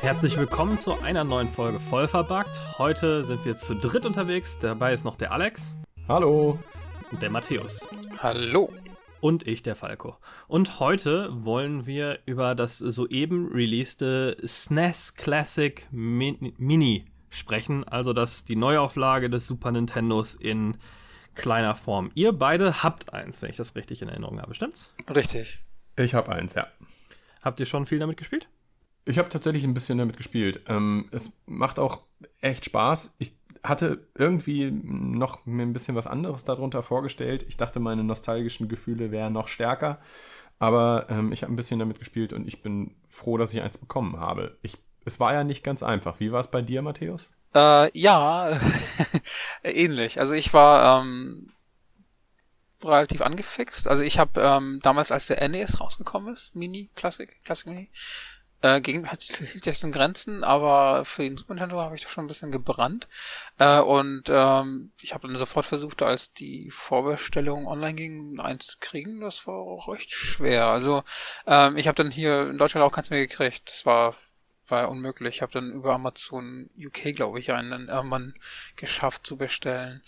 Herzlich willkommen zu einer neuen Folge Vollverbackt. Heute sind wir zu dritt unterwegs. Dabei ist noch der Alex. Hallo. Und der Matthäus. Hallo. Und ich, der Falco. Und heute wollen wir über das soeben releaste SNES Classic Mini sprechen. Also das die Neuauflage des Super Nintendos in kleiner Form. Ihr beide habt eins, wenn ich das richtig in Erinnerung habe, stimmt's? Richtig. Ich habe eins, ja. Habt ihr schon viel damit gespielt? Ich habe tatsächlich ein bisschen damit gespielt. Ähm, es macht auch echt Spaß. Ich hatte irgendwie noch mir ein bisschen was anderes darunter vorgestellt. Ich dachte, meine nostalgischen Gefühle wären noch stärker. Aber ähm, ich habe ein bisschen damit gespielt und ich bin froh, dass ich eins bekommen habe. Ich, es war ja nicht ganz einfach. Wie war es bei dir, Matthäus? Äh, ja, ähnlich. Also ich war ähm, relativ angefixt. Also ich habe ähm, damals, als der NES rausgekommen ist, Mini, Classic, Classic Mini, äh, gegen, hielt jetzt in Grenzen, aber für den Super Nintendo habe ich doch schon ein bisschen gebrannt. Äh, und ähm, ich habe dann sofort versucht, als die Vorbestellung online ging, eins zu kriegen. Das war auch recht schwer. Also ähm, ich habe dann hier in Deutschland auch keins mehr gekriegt. Das war war unmöglich. Ich habe dann über Amazon UK, glaube ich, einen irgendwann geschafft zu bestellen.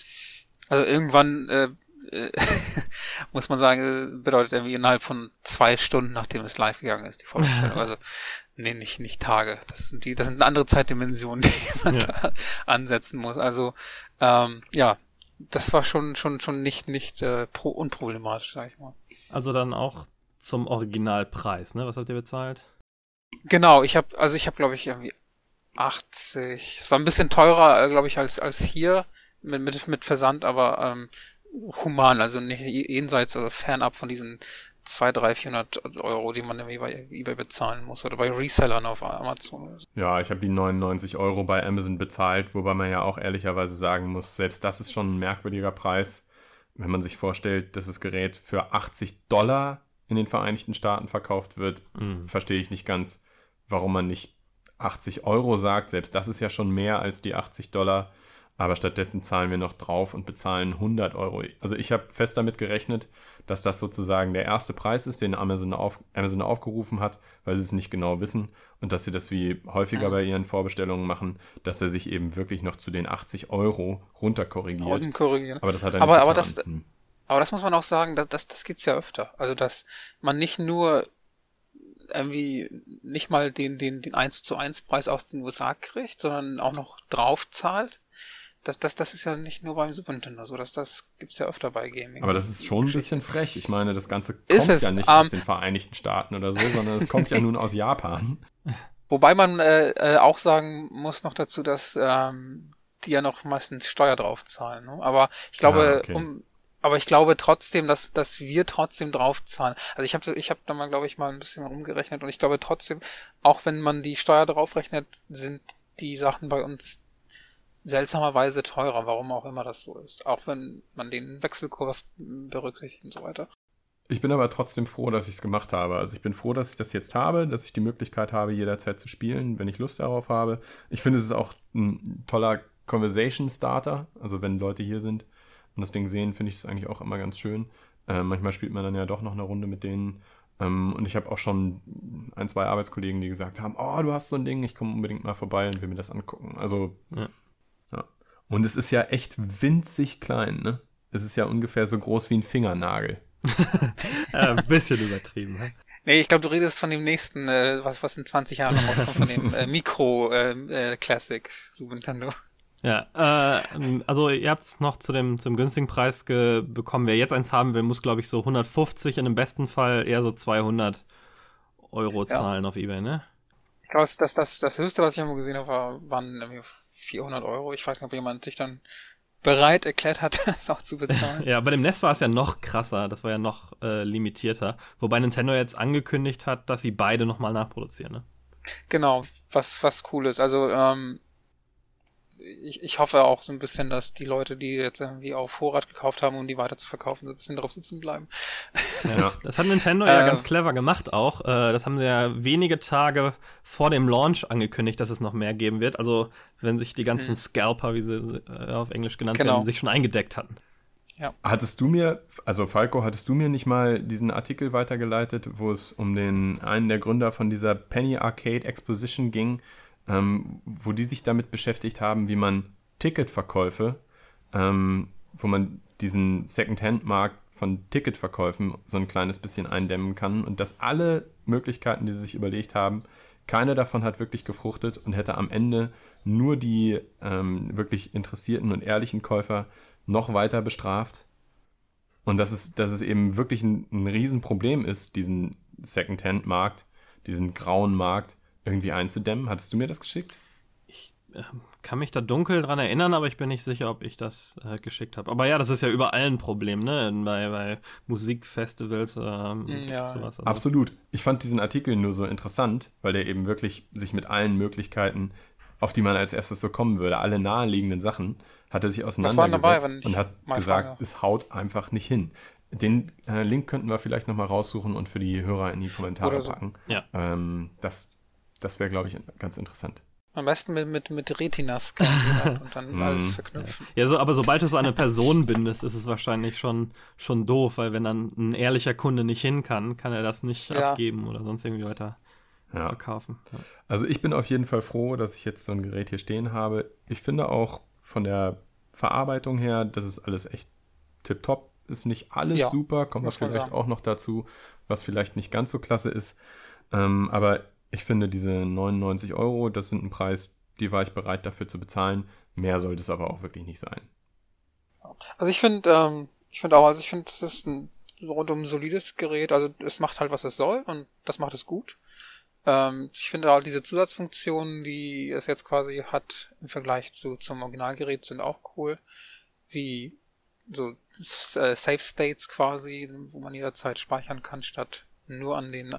Also irgendwann äh, äh, muss man sagen, bedeutet irgendwie innerhalb von zwei Stunden, nachdem es live gegangen ist, die Vorbestellung. Also Nee, nicht, nicht Tage. Das sind die, das sind andere Zeitdimensionen, die man ja. da ansetzen muss. Also, ähm, ja, das war schon, schon, schon nicht, nicht äh, pro, unproblematisch, sag ich mal. Also dann auch zum Originalpreis, ne? Was habt ihr bezahlt? Genau, ich habe, also ich habe, glaube ich, irgendwie 80. Es war ein bisschen teurer, äh, glaube ich, als als hier mit mit mit Versand, aber ähm, human, also nicht jenseits, also fernab von diesen 2, 3, 400 Euro, die man irgendwie bei eBay bezahlen muss oder bei Resellern auf Amazon. Ja, ich habe die 99 Euro bei Amazon bezahlt, wobei man ja auch ehrlicherweise sagen muss, selbst das ist schon ein merkwürdiger Preis, wenn man sich vorstellt, dass das Gerät für 80 Dollar in den Vereinigten Staaten verkauft wird, mhm. verstehe ich nicht ganz, warum man nicht 80 Euro sagt. Selbst das ist ja schon mehr als die 80 Dollar aber stattdessen zahlen wir noch drauf und bezahlen 100 Euro. Also ich habe fest damit gerechnet, dass das sozusagen der erste Preis ist, den Amazon, auf, Amazon aufgerufen hat, weil sie es nicht genau wissen und dass sie das wie häufiger bei ihren Vorbestellungen machen, dass er sich eben wirklich noch zu den 80 Euro runterkorrigiert. korrigieren. Aber das hat er aber, nicht aber das, hm. aber das muss man auch sagen, das, das, das gibt's ja öfter. Also dass man nicht nur irgendwie nicht mal den, den, den 1 zu 1 Preis aus den USA kriegt, sondern auch noch drauf zahlt das, das, das ist ja nicht nur beim Super Nintendo so, das, das gibt's ja öfter bei Gaming. Aber das ist schon ein bisschen frech. Ich meine, das Ganze kommt ja nicht um, aus ähm, den Vereinigten Staaten oder so, sondern es kommt ja nun aus Japan. Wobei man äh, äh, auch sagen muss noch dazu, dass ähm, die ja noch meistens Steuer drauf zahlen. Ne? Aber ich glaube, ah, okay. um, aber ich glaube trotzdem, dass, dass wir trotzdem drauf zahlen. Also ich habe ich hab da mal, glaube ich, mal ein bisschen rumgerechnet und ich glaube trotzdem, auch wenn man die Steuer drauf rechnet, sind die Sachen bei uns seltsamerweise teurer, warum auch immer das so ist. Auch wenn man den Wechselkurs berücksichtigt und so weiter. Ich bin aber trotzdem froh, dass ich es gemacht habe. Also ich bin froh, dass ich das jetzt habe, dass ich die Möglichkeit habe, jederzeit zu spielen, wenn ich Lust darauf habe. Ich finde, es ist auch ein toller Conversation Starter. Also wenn Leute hier sind und das Ding sehen, finde ich es eigentlich auch immer ganz schön. Äh, manchmal spielt man dann ja doch noch eine Runde mit denen. Ähm, und ich habe auch schon ein, zwei Arbeitskollegen, die gesagt haben, oh, du hast so ein Ding, ich komme unbedingt mal vorbei und will mir das angucken. Also ja. Und es ist ja echt winzig klein, ne? Es ist ja ungefähr so groß wie ein Fingernagel. ja, ein bisschen übertrieben. Ne? Nee, ich glaube, du redest von dem nächsten, äh, was, was in 20 Jahren noch rauskommt, von dem äh, Micro äh, äh, Classic Super Nintendo. Ja, äh, also ihr habt es noch zu dem, zum günstigen Preis bekommen. Wer jetzt eins haben will, muss, glaube ich, so 150, in dem besten Fall eher so 200 Euro zahlen ja. auf Ebay, ne? Ich glaube, das, das, das höchste, was ich irgendwo gesehen habe, war, waren 400 Euro. Ich weiß nicht, ob jemand sich dann bereit erklärt hat, das auch zu bezahlen. ja, bei dem NES war es ja noch krasser, das war ja noch äh, limitierter. Wobei Nintendo jetzt angekündigt hat, dass sie beide nochmal nachproduzieren, ne? Genau, was, was cool ist. Also, ähm, ich, ich hoffe auch so ein bisschen, dass die Leute, die jetzt irgendwie auf Vorrat gekauft haben, um die weiter zu verkaufen, so ein bisschen drauf sitzen bleiben. Ja. Das hat Nintendo ja äh, ganz clever gemacht auch. Äh, das haben sie ja wenige Tage vor dem Launch angekündigt, dass es noch mehr geben wird. Also wenn sich die ganzen hm. Scalper, wie sie äh, auf Englisch genannt genau. werden, sich schon eingedeckt hatten. Ja. Hattest du mir, also Falco, hattest du mir nicht mal diesen Artikel weitergeleitet, wo es um den einen der Gründer von dieser Penny Arcade Exposition ging, ähm, wo die sich damit beschäftigt haben, wie man Ticketverkäufe, ähm, wo man diesen Second-Hand-Markt von Ticketverkäufen so ein kleines bisschen eindämmen kann und dass alle Möglichkeiten, die sie sich überlegt haben, keine davon hat wirklich gefruchtet und hätte am Ende nur die ähm, wirklich interessierten und ehrlichen Käufer noch weiter bestraft. Und dass es, dass es eben wirklich ein, ein Riesenproblem ist, diesen Second-Hand-Markt, diesen grauen Markt irgendwie einzudämmen. Hattest du mir das geschickt? Ich äh, kann mich da dunkel dran erinnern, aber ich bin nicht sicher, ob ich das äh, geschickt habe. Aber ja, das ist ja überall ein Problem, ne? Bei, bei Musikfestivals ähm, ja. sowas. Also. Absolut. Ich fand diesen Artikel nur so interessant, weil der eben wirklich sich mit allen Möglichkeiten, auf die man als erstes so kommen würde, alle naheliegenden Sachen, hat er sich auseinandergesetzt dabei, und hat gesagt, frage. es haut einfach nicht hin. Den äh, Link könnten wir vielleicht nochmal raussuchen und für die Hörer in die Kommentare so. packen. Ja. Ähm, das das wäre, glaube ich, ganz interessant. Am besten mit, mit, mit Retinas-Scan und dann alles mhm. verknüpfen. Ja, so, aber sobald du so eine Person bindest, ist es wahrscheinlich schon, schon doof, weil wenn dann ein ehrlicher Kunde nicht hin kann, kann er das nicht ja. abgeben oder sonst irgendwie weiter ja. verkaufen. Ja. Also ich bin auf jeden Fall froh, dass ich jetzt so ein Gerät hier stehen habe. Ich finde auch von der Verarbeitung her, das ist alles echt tipptopp. Ist nicht alles ja, super, kommt was vielleicht sagen. auch noch dazu, was vielleicht nicht ganz so klasse ist. Ähm, aber ich finde, diese 99 Euro, das sind ein Preis, die war ich bereit dafür zu bezahlen. Mehr sollte es aber auch wirklich nicht sein. Also ich finde, ähm, ich finde auch, also ich finde, das ist ein rundum solides Gerät. Also es macht halt, was es soll und das macht es gut. Ähm, ich finde halt diese Zusatzfunktionen, die es jetzt quasi hat im Vergleich zu zum Originalgerät, sind auch cool. Wie so äh, Safe States quasi, wo man jederzeit speichern kann, statt nur an den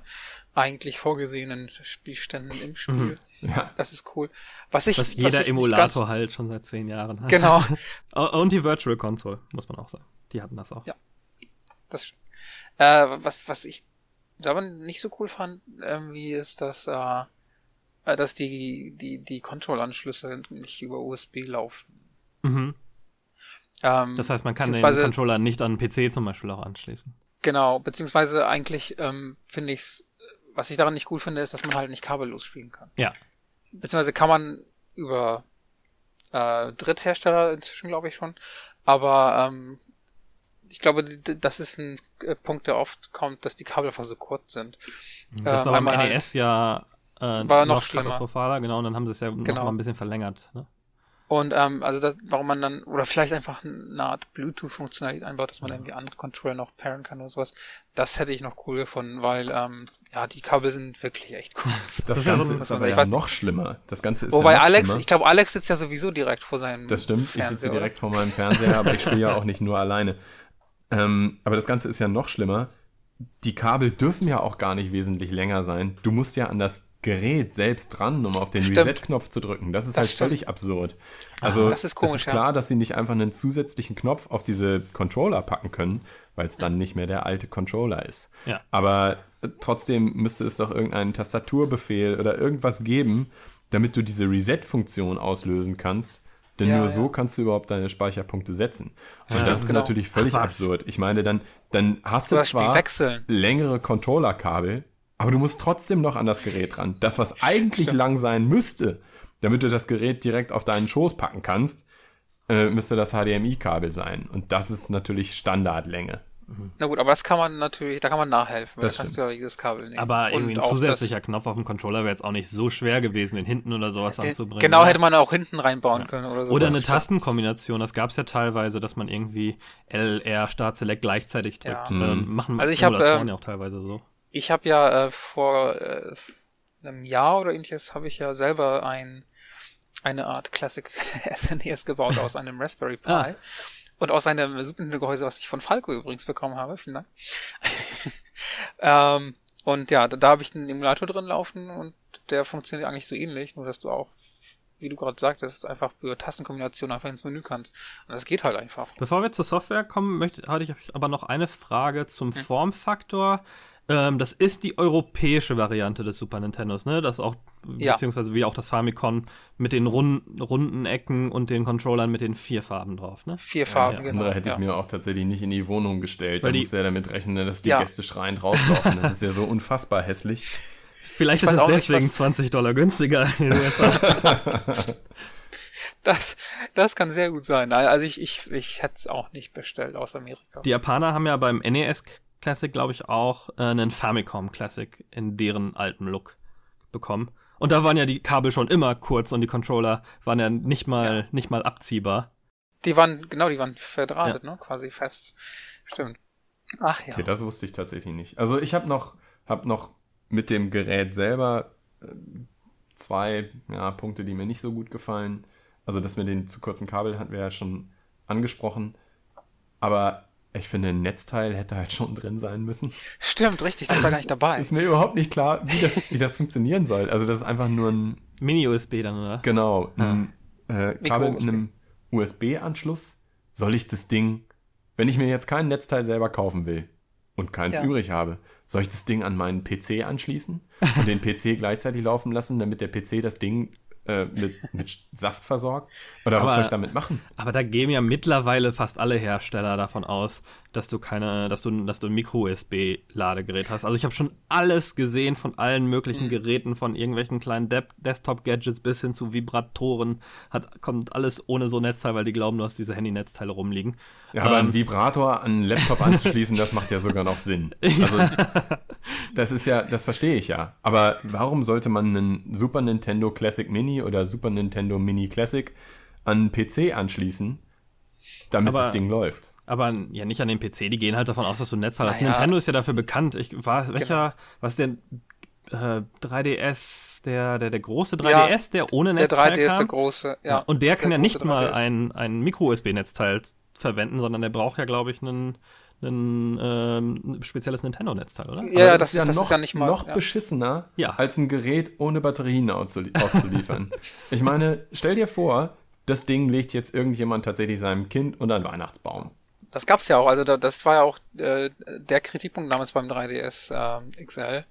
eigentlich vorgesehenen Spielständen im Spiel. Mhm. Ja. Das ist cool. Was ich, was jeder ich Emulator halt schon seit zehn Jahren hat. Genau. Und die Virtual Console, muss man auch sagen. Die hatten das auch. Ja. Das äh, was, was ich aber nicht so cool fand, irgendwie ist, dass, äh, äh, dass die, die, die Control-Anschlüsse nicht über USB laufen. Mhm. Ähm, das heißt, man kann den Controller nicht an PC zum Beispiel auch anschließen. Genau, beziehungsweise eigentlich ähm, finde ich was ich daran nicht cool finde, ist, dass man halt nicht kabellos spielen kann. Ja. Beziehungsweise kann man über äh, Dritthersteller inzwischen, glaube ich schon. Aber ähm, ich glaube, das ist ein äh, Punkt, der oft kommt, dass die Kabel einfach so kurz sind. Das war äh, beim NES halt ja äh, war noch, noch schlimmer. genau, und dann haben sie es ja genau. noch mal ein bisschen verlängert. Ne? Und ähm, also das, warum man dann, oder vielleicht einfach eine Art Bluetooth-Funktionalität einbaut, dass man irgendwie andere Controller noch pairen kann oder sowas, das hätte ich noch cool gefunden, weil ähm, ja, die Kabel sind wirklich echt kurz. Das, Ganze ist, ist aber ja weiß, noch schlimmer. Das Ganze ist Wobei ja Alex, schlimmer. ich glaube, Alex sitzt ja sowieso direkt vor seinem Das stimmt, Fernseher, ich sitze direkt vor meinem Fernseher, aber ich spiele ja auch nicht nur alleine. Ähm, aber das Ganze ist ja noch schlimmer. Die Kabel dürfen ja auch gar nicht wesentlich länger sein. Du musst ja an das Gerät selbst dran, um auf den Reset-Knopf zu drücken. Das ist das halt stimmt. völlig absurd. Also das ist komisch, es ist klar, ja. dass sie nicht einfach einen zusätzlichen Knopf auf diese Controller packen können, weil es dann nicht mehr der alte Controller ist. Ja. Aber äh, trotzdem müsste es doch irgendeinen Tastaturbefehl oder irgendwas geben, damit du diese Reset-Funktion auslösen kannst. Denn ja, nur so kannst du überhaupt deine Speicherpunkte setzen. Und ja, das ist genau. natürlich völlig Ach, absurd. Ich meine, dann, dann hast du, du zwar längere Controller-Kabel, aber du musst trotzdem noch an das Gerät ran. Das, was eigentlich Stimmt. lang sein müsste, damit du das Gerät direkt auf deinen Schoß packen kannst, äh, müsste das HDMI-Kabel sein. Und das ist natürlich Standardlänge. Na gut, aber das kann man natürlich, da kann man nachhelfen. Das kannst du ja dieses Kabel nehmen. Aber irgendwie ein zusätzlicher Knopf auf dem Controller wäre jetzt auch nicht so schwer gewesen, den hinten oder sowas den, anzubringen. Genau, hätte man auch hinten reinbauen ja. können oder so. Oder eine Tastenkombination, das gab es ja teilweise, dass man irgendwie L, R, Start, Select gleichzeitig drückt. Ja. Ähm, machen also ich habe ähm, ja auch teilweise so ich habe ja äh, vor äh, einem Jahr oder ähnliches habe ich ja selber ein eine Art Classic SNES gebaut aus einem Raspberry Pi ah. und aus einem Super Nintendo Gehäuse, was ich von Falco übrigens bekommen habe. Vielen Dank. ähm, und ja, da, da habe ich einen Emulator drin laufen und der funktioniert eigentlich so ähnlich, nur dass du auch wie du gerade sagtest, einfach für Tastenkombinationen einfach ins Menü kannst. Und das geht halt einfach. Bevor wir zur Software kommen, möchte, hatte ich aber noch eine Frage zum hm. Formfaktor. Ähm, das ist die europäische Variante des Super Nintendos, ne? Das auch, ja. beziehungsweise wie auch das Famicom mit den runden, runden Ecken und den Controllern mit den vier Farben drauf, ne? Vier Farben, ja, genau. Andere hätte ich mir auch tatsächlich nicht in die Wohnung gestellt. Weil da musst du ja damit rechnen, dass die Gäste schreiend rauslaufen. Das ist ja so unfassbar hässlich. Vielleicht ist es deswegen nicht, 20 Dollar günstiger. das, das kann sehr gut sein. Also ich, ich, ich hätte es auch nicht bestellt aus Amerika. Die Japaner haben ja beim NES Classic, glaube ich, auch äh, einen Famicom Classic in deren alten Look bekommen. Und da waren ja die Kabel schon immer kurz und die Controller waren ja nicht mal, ja. nicht mal abziehbar. Die waren, genau, die waren verdrahtet, ja. ne? Quasi fest. Stimmt. Ach ja. Okay, das wusste ich tatsächlich nicht. Also ich habe noch, hab noch mit dem Gerät selber äh, zwei ja, Punkte, die mir nicht so gut gefallen. Also das mit den zu kurzen Kabel hatten wir ja schon angesprochen. Aber ich finde, ein Netzteil hätte halt schon drin sein müssen. Stimmt, richtig, das war gar nicht dabei. Ist mir überhaupt nicht klar, wie das, wie das funktionieren soll. Also das ist einfach nur ein... Mini-USB dann, oder? Genau, ein äh, Kabel mit einem USB-Anschluss. Soll ich das Ding, wenn ich mir jetzt kein Netzteil selber kaufen will und keins ja. übrig habe, soll ich das Ding an meinen PC anschließen und den PC gleichzeitig laufen lassen, damit der PC das Ding äh, mit, mit Saft versorgt? Oder aber, was soll ich damit machen? Aber da gehen ja mittlerweile fast alle Hersteller davon aus, dass du keine, dass du, dass du ein Micro-USB-Ladegerät hast. Also ich habe schon alles gesehen von allen möglichen mhm. Geräten, von irgendwelchen kleinen De Desktop-Gadgets bis hin zu Vibratoren. Hat, kommt alles ohne so Netzteil, weil die glauben, du hast diese Handy-Netzteile rumliegen. Ja, aber ähm, ein Vibrator an einen Laptop anzuschließen, das macht ja sogar noch Sinn. Also, das ist ja, das verstehe ich ja. Aber warum sollte man einen Super Nintendo Classic Mini oder Super Nintendo Mini Classic an einen PC anschließen, damit aber, das Ding läuft? Aber ja, nicht an den PC, die gehen halt davon aus, dass du ein Netzteil hast. Naja. Nintendo ist ja dafür bekannt. Ich war, welcher, genau. was denn? Äh, 3DS, der, der, der große 3DS, ja, der ohne Netzteil Der 3DS, kam. der große, ja. Und der, der kann ja nicht 3DS. mal ein, ein Micro-USB-Netzteil verwenden, sondern der braucht ja, glaube ich, einen ein ähm, spezielles Nintendo-Netzteil, oder? Ja, das, das, ist, ja das noch, ist ja nicht mal, noch ja. beschissener, ja. als ein Gerät ohne Batterien auszuliefern. ich meine, stell dir vor, das Ding legt jetzt irgendjemand tatsächlich seinem Kind unter einen Weihnachtsbaum. Das gab's ja auch, also das war ja auch äh, der Kritikpunkt damals beim 3DS äh, XL,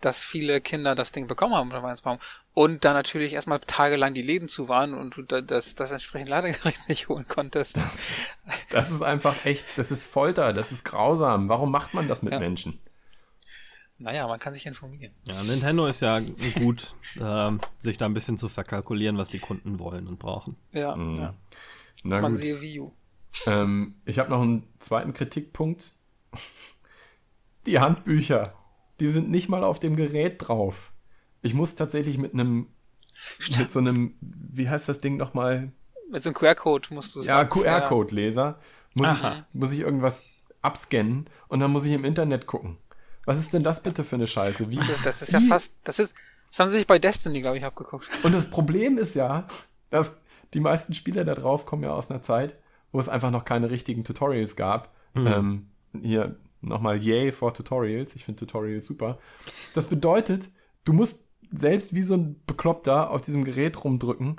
dass viele Kinder das Ding bekommen haben unter Weihnachtsbaum und dann natürlich erstmal tagelang die Läden zu waren und du das, das entsprechend Ladegerät nicht holen konntest. Das, das, ist einfach echt, das ist Folter, das ist grausam. Warum macht man das mit ja. Menschen? Naja, man kann sich informieren. Ja, Nintendo ist ja gut, äh, sich da ein bisschen zu verkalkulieren, was die Kunden wollen und brauchen. Ja, mhm. ja. Na man gut. sehe Wii U. Ähm, ich habe noch einen zweiten Kritikpunkt. Die Handbücher, die sind nicht mal auf dem Gerät drauf. Ich muss tatsächlich mit einem, mit so einem, wie heißt das Ding nochmal? Mit so einem QR-Code musst du Ja, QR-Code-Leser. Muss ich, muss ich irgendwas abscannen und dann muss ich im Internet gucken. Was ist denn das bitte für eine Scheiße? Wie, das, ist, das ist ja fast, das ist, das haben sie sich bei Destiny, glaube ich, abgeguckt. Und das Problem ist ja, dass die meisten Spieler da drauf kommen ja aus einer Zeit, wo es einfach noch keine richtigen Tutorials gab. Mhm. Ähm, hier nochmal Yay for Tutorials. Ich finde Tutorials super. Das bedeutet, du musst selbst wie so ein Bekloppter auf diesem Gerät rumdrücken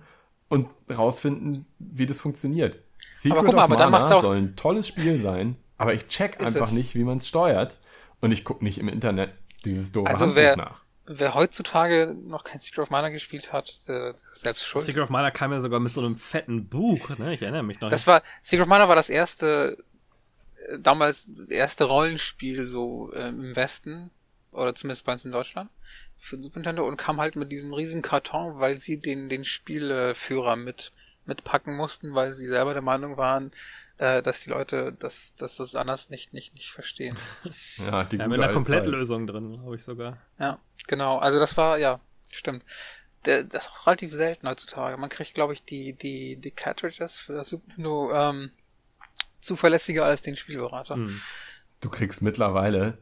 und rausfinden, wie das funktioniert. Secret aber guck mal, of Mana soll ein tolles Spiel sein, aber ich check einfach es? nicht, wie man es steuert. Und ich gucke nicht im Internet dieses doofe also Handbuch wer, nach. Wer heutzutage noch kein Secret of Mana gespielt hat, der selbst schuld. Secret of Mana kam ja sogar mit so einem fetten Buch, ne? Ich erinnere mich noch. Das war, Secret of Mana war das erste, äh, damals erste Rollenspiel so äh, im Westen, oder zumindest bei uns in Deutschland, für Super Nintendo und kam halt mit diesem riesen Karton, weil sie den, den Spielführer mit, mitpacken mussten, weil sie selber der Meinung waren, äh, dass die Leute das, dass das anders nicht, nicht, nicht verstehen. Ja, die ja, mit einer Komplettlösung drin, glaube ich sogar. Ja, genau. Also das war, ja, stimmt. Der, das ist auch relativ selten heutzutage. Man kriegt, glaube ich, die, die, die Cartridges für das Super Nintendo ähm, zuverlässiger als den Spielberater. Hm. Du kriegst mittlerweile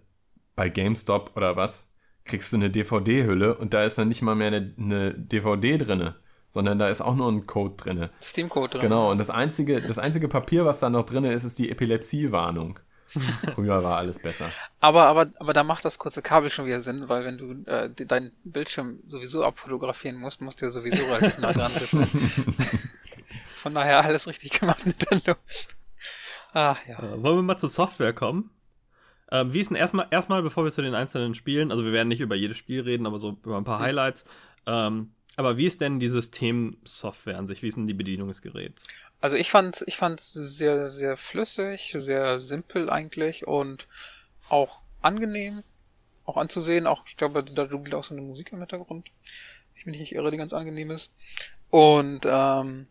bei GameStop oder was, kriegst du eine DVD-Hülle und da ist dann nicht mal mehr eine, eine DVD drinne sondern da ist auch nur ein Code drin. Steam-Code drin. Genau, und das einzige, das einzige Papier, was da noch drin ist, ist die Epilepsie-Warnung. Früher war alles besser. Aber, aber, aber da macht das kurze Kabel schon wieder Sinn, weil wenn du äh, deinen Bildschirm sowieso abfotografieren musst, musst du ja sowieso relativ nah dran sitzen. Von daher alles richtig gemacht, Nintendo. Ach ja. Äh, wollen wir mal zur Software kommen? Ähm, wie ist denn erstmal, erstmal, bevor wir zu den einzelnen Spielen, also wir werden nicht über jedes Spiel reden, aber so über ein paar Highlights. Ähm, aber wie ist denn die Systemsoftware an sich? Wie ist denn die Bedienung des Geräts? Also ich fand ich fand's sehr sehr flüssig, sehr simpel eigentlich und auch angenehm, auch anzusehen. Auch ich glaube, da dudelt auch so eine Musik im Hintergrund. Ich bin nicht irre, die ganz angenehm ist. Und ähm,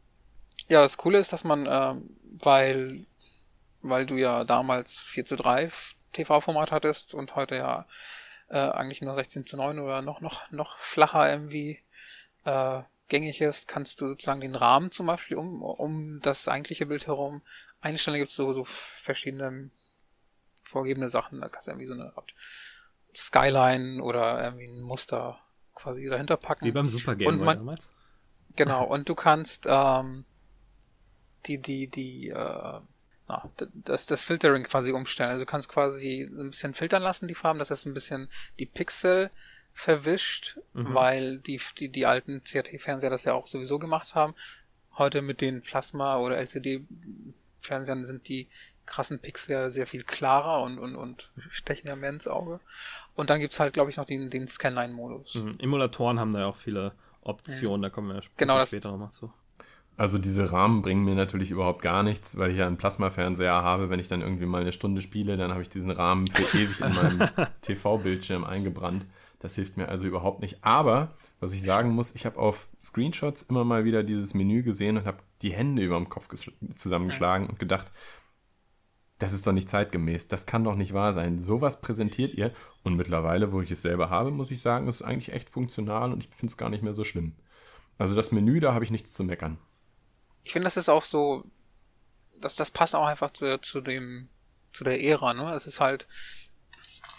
ja, das Coole ist, dass man, ähm, weil weil du ja damals 4 zu 3 TV-Format hattest und heute ja äh, eigentlich nur 16 zu 9 oder noch noch noch flacher irgendwie äh, gängig ist, kannst du sozusagen den Rahmen zum Beispiel um, um das eigentliche Bild herum einstellen. Da gibt es so, so verschiedene vorgegebene Sachen. Da kannst du irgendwie so eine Art Skyline oder irgendwie ein Muster quasi dahinter packen. Wie beim Super Game Boy damals. Genau, und du kannst ähm, die, die, die, äh, na, das, das Filtering quasi umstellen. Also du kannst quasi ein bisschen filtern lassen, die Farben, dass das ein bisschen die Pixel verwischt, mhm. weil die, die, die alten CRT-Fernseher das ja auch sowieso gemacht haben. Heute mit den Plasma- oder LCD-Fernsehern sind die krassen Pixel ja sehr viel klarer und, und, und stechen ja mehr ins Auge. Und dann gibt's halt, glaube ich, noch den, den Scanline-Modus. Mhm. Emulatoren haben da ja auch viele Optionen, mhm. da kommen wir genau später nochmal zu. Also diese Rahmen bringen mir natürlich überhaupt gar nichts, weil ich ja einen Plasma-Fernseher habe. Wenn ich dann irgendwie mal eine Stunde spiele, dann habe ich diesen Rahmen für ewig in meinem TV-Bildschirm eingebrannt. Das hilft mir also überhaupt nicht. Aber, was ich sagen muss, ich habe auf Screenshots immer mal wieder dieses Menü gesehen und habe die Hände über dem Kopf zusammengeschlagen und gedacht, das ist doch nicht zeitgemäß. Das kann doch nicht wahr sein. Sowas präsentiert ihr. Und mittlerweile, wo ich es selber habe, muss ich sagen, es ist eigentlich echt funktional und ich finde es gar nicht mehr so schlimm. Also das Menü, da habe ich nichts zu meckern. Ich finde, das ist auch so, dass das passt auch einfach zu, zu dem, zu der Ära, ne? Es ist halt,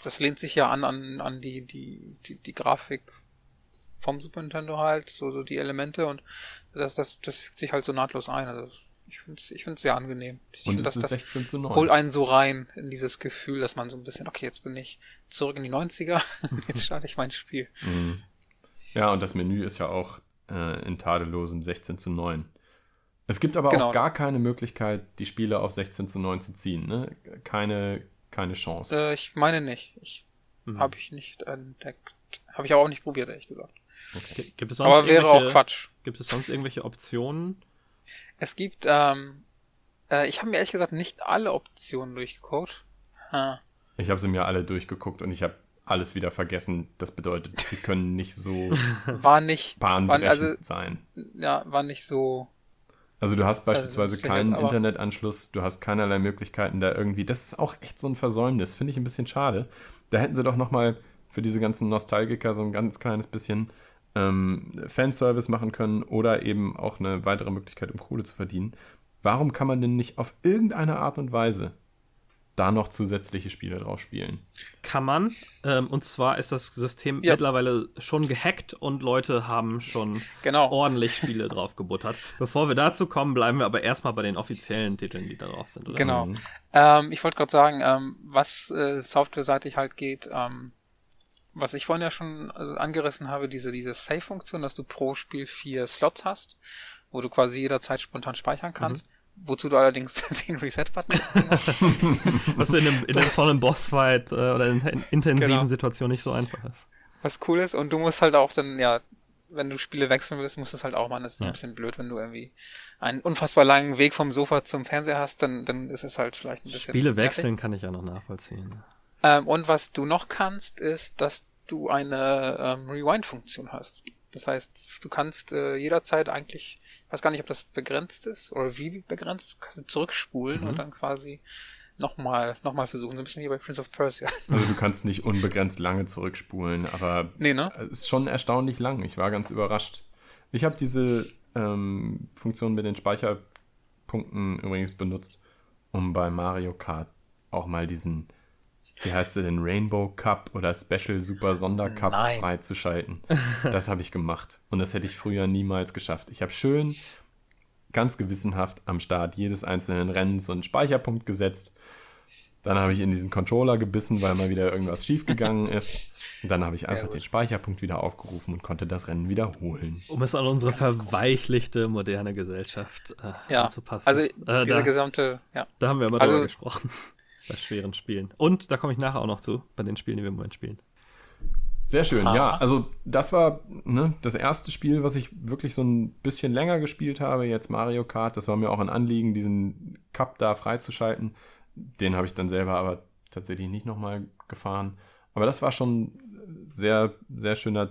das lehnt sich ja an, an, an die, die, die, die Grafik vom Super Nintendo halt, so, so die Elemente und das, das, das fügt sich halt so nahtlos ein. Also ich finde es ich find's sehr angenehm. Ich und find, es ist 16 zu 9. Holt einen so rein in dieses Gefühl, dass man so ein bisschen, okay, jetzt bin ich zurück in die 90er, jetzt starte ich mein Spiel. Mhm. Ja, und das Menü ist ja auch äh, in tadellosem 16 zu 9. Es gibt aber genau. auch gar keine Möglichkeit, die Spiele auf 16 zu 9 zu ziehen. Ne? Keine keine Chance. Äh, ich meine nicht. Ich mhm. habe ich nicht entdeckt. Habe ich aber auch nicht probiert, ehrlich gesagt. Okay. Gibt es sonst aber wäre auch Quatsch. Gibt es sonst irgendwelche Optionen? Es gibt, ähm, äh, ich habe mir ehrlich gesagt nicht alle Optionen durchgeguckt. Ha. Ich habe sie mir alle durchgeguckt und ich habe alles wieder vergessen. Das bedeutet, sie können nicht so war nicht bahnbrechend also, sein. Ja, war nicht so also du hast also beispielsweise also keinen Internetanschluss, du hast keinerlei Möglichkeiten da irgendwie. Das ist auch echt so ein Versäumnis, finde ich ein bisschen schade. Da hätten sie doch noch mal für diese ganzen Nostalgiker so ein ganz kleines bisschen ähm, Fanservice machen können oder eben auch eine weitere Möglichkeit, um Kohle zu verdienen. Warum kann man denn nicht auf irgendeine Art und Weise da noch zusätzliche Spiele drauf spielen. Kann man. Ähm, und zwar ist das System ja. mittlerweile schon gehackt und Leute haben schon genau. ordentlich Spiele drauf gebuttert. Bevor wir dazu kommen, bleiben wir aber erstmal bei den offiziellen Titeln, die da drauf sind. Oder? Genau. Mhm. Ähm, ich wollte gerade sagen, ähm, was äh, softwareseitig halt geht, ähm, was ich vorhin ja schon also angerissen habe, diese, diese Save-Funktion, dass du pro Spiel vier Slots hast, wo du quasi jederzeit spontan speichern kannst. Mhm Wozu du allerdings den Reset-Button Was in einem, in einem vollen Bossfight äh, oder in, in intensiven genau. Situationen nicht so einfach ist. Was cool ist und du musst halt auch dann, ja, wenn du Spiele wechseln willst, musst du es halt auch machen. Das ist ja. ein bisschen blöd, wenn du irgendwie einen unfassbar langen Weg vom Sofa zum Fernseher hast, dann, dann ist es halt vielleicht ein bisschen. Spiele wechseln kann ich ja noch nachvollziehen. Ähm, und was du noch kannst, ist, dass du eine ähm, Rewind-Funktion hast. Das heißt, du kannst äh, jederzeit eigentlich weiß gar nicht, ob das begrenzt ist oder wie begrenzt, kannst du zurückspulen mhm. und dann quasi nochmal noch mal versuchen, so ein bisschen wie bei Prince of Persia. Also du kannst nicht unbegrenzt lange zurückspulen, aber nee, ne? es ist schon erstaunlich lang. Ich war ganz überrascht. Ich habe diese ähm, Funktion mit den Speicherpunkten übrigens benutzt, um bei Mario Kart auch mal diesen wie heißt der denn, Rainbow Cup oder Special Super Sondercup Nein. freizuschalten. Das habe ich gemacht. Und das hätte ich früher niemals geschafft. Ich habe schön, ganz gewissenhaft am Start jedes einzelnen Rennens so einen Speicherpunkt gesetzt. Dann habe ich in diesen Controller gebissen, weil mal wieder irgendwas schiefgegangen ist. Und dann habe ich einfach den Speicherpunkt wieder aufgerufen und konnte das Rennen wiederholen. Um es an unsere verweichlichte moderne Gesellschaft äh, Ja, anzupassen. also äh, diese da, gesamte, ja. da haben wir immer also- drüber gesprochen. Bei schweren Spielen. Und da komme ich nachher auch noch zu, bei den Spielen, die wir im Moment spielen. Sehr schön, Aha. ja. Also das war ne, das erste Spiel, was ich wirklich so ein bisschen länger gespielt habe. Jetzt Mario Kart. Das war mir auch ein Anliegen, diesen Cup da freizuschalten. Den habe ich dann selber aber tatsächlich nicht nochmal gefahren. Aber das war schon sehr, sehr schöner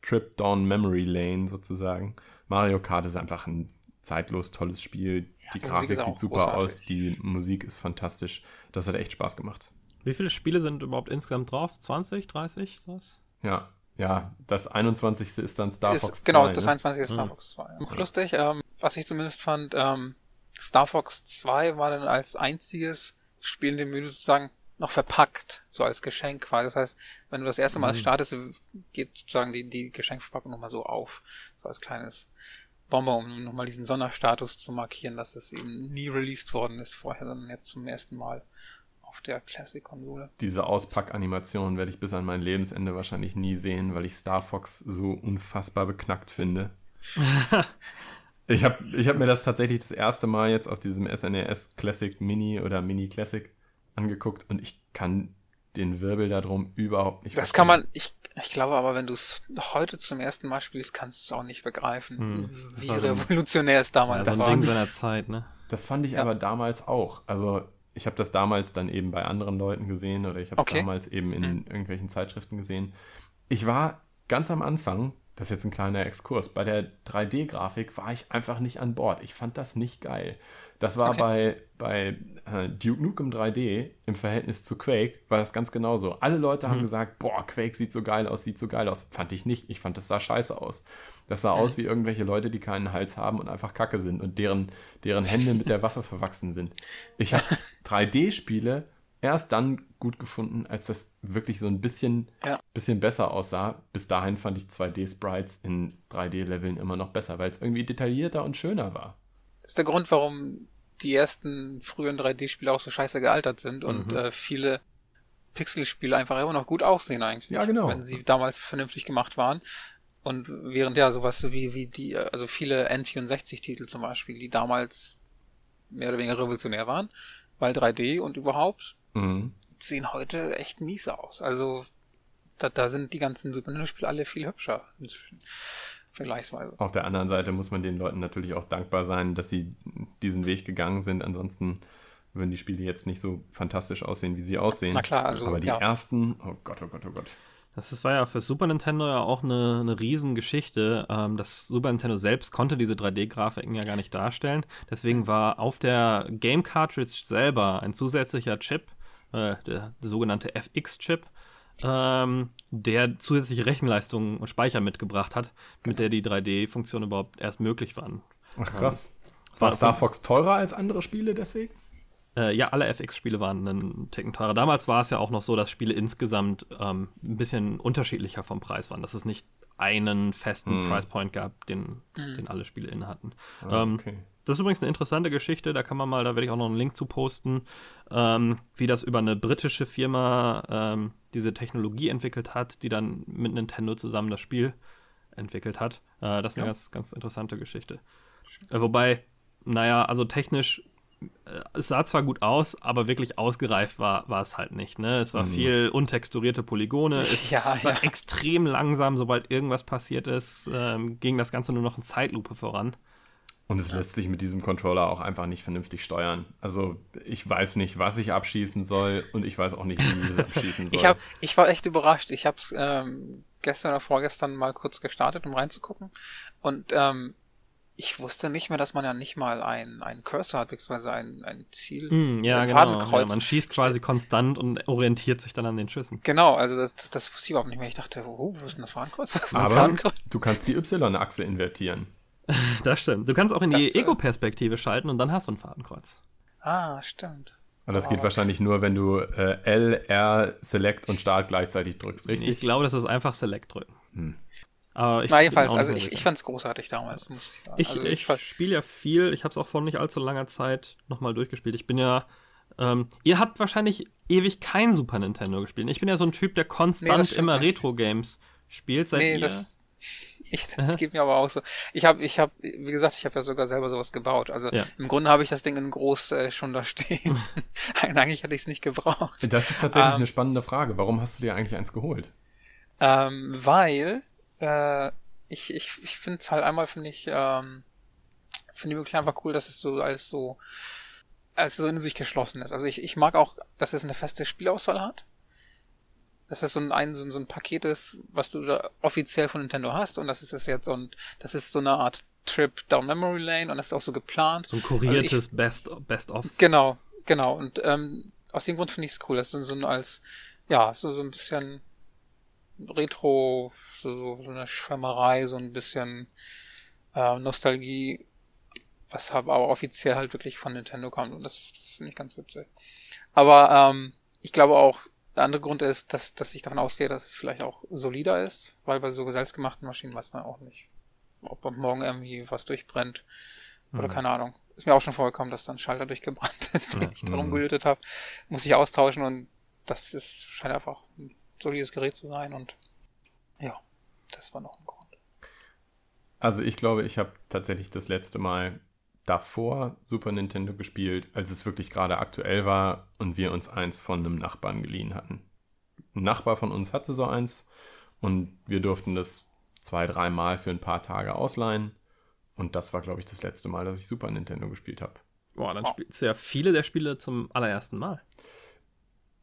Trip down Memory Lane sozusagen. Mario Kart ist einfach ein zeitlos tolles Spiel. Die Musik Grafik ist sieht super großartig. aus, die Musik ist fantastisch. Das hat echt Spaß gemacht. Wie viele Spiele sind überhaupt insgesamt drauf? 20, 30? Was? Ja, ja, das 21. ist dann Star Fox ist, genau, 2, das ne? 21. Star Fox 2. Auch lustig, ähm, was ich zumindest fand, ähm, Star Fox 2 war dann als einziges Spiel in dem Menü sozusagen noch verpackt, so als Geschenk quasi. Das heißt, wenn du das erste Mal startest, geht sozusagen die, die Geschenkverpackung nochmal so auf, so als kleines Bonbon, um nochmal diesen Sonderstatus zu markieren, dass es eben nie released worden ist vorher, sondern jetzt zum ersten Mal auf der Classic-Konsole. Diese Auspackanimation werde ich bis an mein Lebensende wahrscheinlich nie sehen, weil ich Star Fox so unfassbar beknackt finde. ich habe ich hab mir das tatsächlich das erste Mal jetzt auf diesem SNES Classic Mini oder Mini Classic angeguckt und ich kann den Wirbel darum überhaupt nicht Das kann man, ich, ich glaube aber, wenn du es heute zum ersten Mal spielst, kannst du es auch nicht begreifen, wie so ein- revolutionär es damals Ja, so war. ein Ding seiner Zeit, ne? Das fand ich Ja. aber damals auch. Also ich habe das damals dann eben bei anderen Leuten gesehen oder ich habe es Okay. damals eben in irgendwelchen Zeitschriften gesehen. Ich war ganz am Anfang, das ist jetzt ein kleiner Exkurs, bei der 3D-Grafik war ich einfach nicht an Bord. Ich fand das nicht geil. Das war Okay. bei, bei äh, Duke Nukem 3D im Verhältnis zu Quake, war das ganz genauso. Alle Leute haben gesagt, boah, Quake sieht so geil aus, sieht so geil aus. Fand ich nicht. Ich fand, das sah scheiße aus. Das sah aus wie irgendwelche Leute, die keinen Hals haben und einfach Kacke sind und deren, deren Hände mit der Waffe verwachsen sind. Ich habe 3D-Spiele erst dann gut gefunden, als das wirklich so ein bisschen, Ja. bisschen besser aussah. Bis dahin fand ich 2D-Sprites in 3D-Leveln immer noch besser, weil es irgendwie detaillierter und schöner war. Das ist der Grund, warum die ersten frühen 3D-Spiele auch so scheiße gealtert sind und Mhm. äh, viele Pixel-Spiele einfach immer noch gut aussehen eigentlich. Ja, genau. Wenn sie damals vernünftig gemacht waren. Und während ja sowas wie, wie die, also viele N64-Titel zum Beispiel, die damals mehr oder weniger revolutionär waren, weil 3D und überhaupt Mhm. sehen heute echt mies aus. Also da, da sind die ganzen Super Nintendo-Spiele alle viel hübscher inzwischen. Vergleichsweise. Auf der anderen Seite muss man den Leuten natürlich auch dankbar sein, dass sie diesen Weg gegangen sind. Ansonsten würden die Spiele jetzt nicht so fantastisch aussehen, wie sie aussehen. Na klar, also, Aber die ja. ersten, oh Gott, oh Gott, oh Gott. Das ist, war ja für Super Nintendo ja auch eine, eine Riesengeschichte. Ähm, das Super Nintendo selbst konnte diese 3D-Grafiken ja gar nicht darstellen. Deswegen war auf der Game Cartridge selber ein zusätzlicher Chip, äh, der, sogenannte FX-Chip, ähm, der zusätzliche Rechenleistung und Speicher mitgebracht hat, mit der die 3D-Funktionen überhaupt erst möglich waren. Ach krass. war War Star Fox teurer als andere Spiele deswegen? Äh, ja, alle FX-Spiele waren einen Ticken teurer. Damals war es ja auch noch so, dass Spiele insgesamt ähm, ein bisschen unterschiedlicher vom Preis waren, dass es nicht einen festen Mhm. Price Point gab, den, den alle Spiele inne hatten. Ah, ähm, okay. Das ist übrigens eine interessante Geschichte, da kann man mal, da werde ich auch noch einen Link zu posten, ähm, wie das über eine britische Firma ähm, diese Technologie entwickelt hat, die dann mit Nintendo zusammen das Spiel entwickelt hat. Äh, das ist eine Ja. ganz, ganz interessante Geschichte. Äh, wobei, naja, also technisch, es sah zwar gut aus, aber wirklich ausgereift war, war es halt nicht. Ne? Es war viel untexturierte Polygone, es Ja, war ja. extrem langsam, sobald irgendwas passiert ist, ähm, ging das Ganze nur noch in Zeitlupe voran. Und es lässt sich mit diesem Controller auch einfach nicht vernünftig steuern. Also ich weiß nicht, was ich abschießen soll und ich weiß auch nicht, wie ich es abschießen soll. Ich hab, ich war echt überrascht. Ich habe es ähm, gestern oder vorgestern mal kurz gestartet, um reinzugucken. Und ähm, ich wusste nicht mehr, dass man ja nicht mal ein, ein Cursor hat, beziehungsweise ein, ein Ziel, Mm, ja, ein genau. Ja, Fadenkreuz. man schießt quasi konstant und orientiert sich dann an den Schüssen. Genau, also das, das, das wusste ich überhaupt nicht mehr. Ich dachte, oh, wo ist denn das das Aber du kannst die Y-Achse invertieren. Das stimmt. Du kannst auch in Das, die äh, Ego-Perspektive schalten und dann hast du ein Fadenkreuz. Ah, stimmt. Und das Ah, geht wahrscheinlich nur, wenn du äh, L, R, Select und Start gleichzeitig drückst, Ich richtig? glaube, das ist einfach Select drücken. Hm. Aber ich Na, jedenfalls, also so ich, ich fand es großartig damals, muss ich sagen. Ich, also, ich spiele ja viel. Ich habe es auch vor nicht allzu langer Zeit nochmal durchgespielt. Ich bin ja Ähm, ihr habt wahrscheinlich ewig kein Super Nintendo gespielt. Ich bin ja so ein Typ, der konstant stimmt immer. Retro-Games spielt. Seid nee, ihr? das, ich, das geht mir aber auch so. Ich habe, ich habe, wie gesagt, ich habe ja sogar selber sowas gebaut. Also Ja. im Grunde habe ich das Ding in groß äh, schon da stehen. Eigentlich hätte ich es nicht gebraucht. Das ist tatsächlich Ähm. eine spannende Frage. Warum hast du dir eigentlich eins geholt? Ähm, weil äh, ich, ich, ich finde es halt einmal, finde ich, ähm, ich finde wirklich einfach cool, dass es so alles so, als so in sich geschlossen ist. Also ich, ich mag auch, dass es eine feste Spielauswahl hat. Dass das so ein, ein, so ein, so ein Paket ist, was du da offiziell von Nintendo hast und das ist es jetzt und das ist so eine Art Trip down Memory Lane und das ist auch so geplant. So ein Also kuriertes Best, Best-of. Genau, genau. Und ähm, aus dem Grund finde ich es cool. Das ist so ein als, ja, so, so ein bisschen Retro, so, so eine Schwärmerei, so ein bisschen äh, Nostalgie, was aber offiziell halt wirklich von Nintendo kommt. Und das, das finde ich ganz witzig. Aber ähm, ich glaube auch, der andere Grund ist, dass, dass ich davon ausgehe, dass es vielleicht auch solider ist, weil bei so selbstgemachten Maschinen weiß man auch nicht, ob morgen irgendwie was durchbrennt oder keine Ahnung. Ist mir auch schon vorgekommen, dass dann ein Schalter durchgebrannt ist, den ich darum gelötet habe. Muss ich austauschen und das ist, scheint einfach ein solides Gerät zu sein und ja, das war noch ein Grund. Also ich glaube, ich habe tatsächlich das letzte Mal davor Super Nintendo gespielt, als es wirklich gerade aktuell war und wir uns eins von einem Nachbarn geliehen hatten. Ein Nachbar von uns hatte so eins und wir durften das zwei, dreimal für ein paar Tage ausleihen. Und das war, glaube ich, das letzte Mal, dass ich Super Nintendo gespielt habe. Boah, dann spielst du ja viele der Spiele zum allerersten Mal.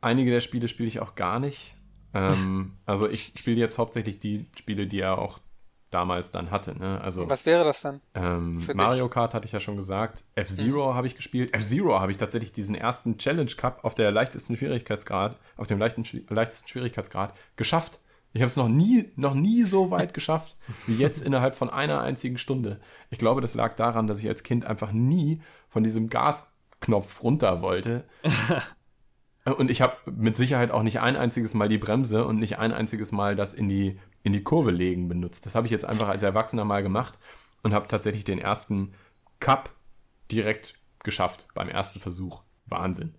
Einige der Spiele spiele ich auch gar nicht. Ähm, also ich spiele jetzt hauptsächlich die Spiele, die er auch damals dann hatte. Ne? Also Was wäre das denn? Ähm, Mario Kart hatte ich ja schon gesagt. F-Zero habe ich gespielt. F-Zero habe ich tatsächlich diesen ersten Challenge Cup auf der leichtesten Schwierigkeitsgrad, auf dem leichten, leichtesten Schwierigkeitsgrad geschafft. Ich habe es noch nie, noch nie so weit geschafft wie jetzt innerhalb von einer einzigen Stunde. Ich glaube, das lag daran, dass ich als Kind einfach nie von diesem Gasknopf runter wollte. Und ich habe mit Sicherheit auch nicht ein einziges Mal die Bremse und nicht ein einziges Mal das in die, in die Kurve legen benutzt. Das habe ich jetzt einfach als Erwachsener mal gemacht und habe tatsächlich den ersten Cup direkt geschafft beim ersten Versuch. Wahnsinn.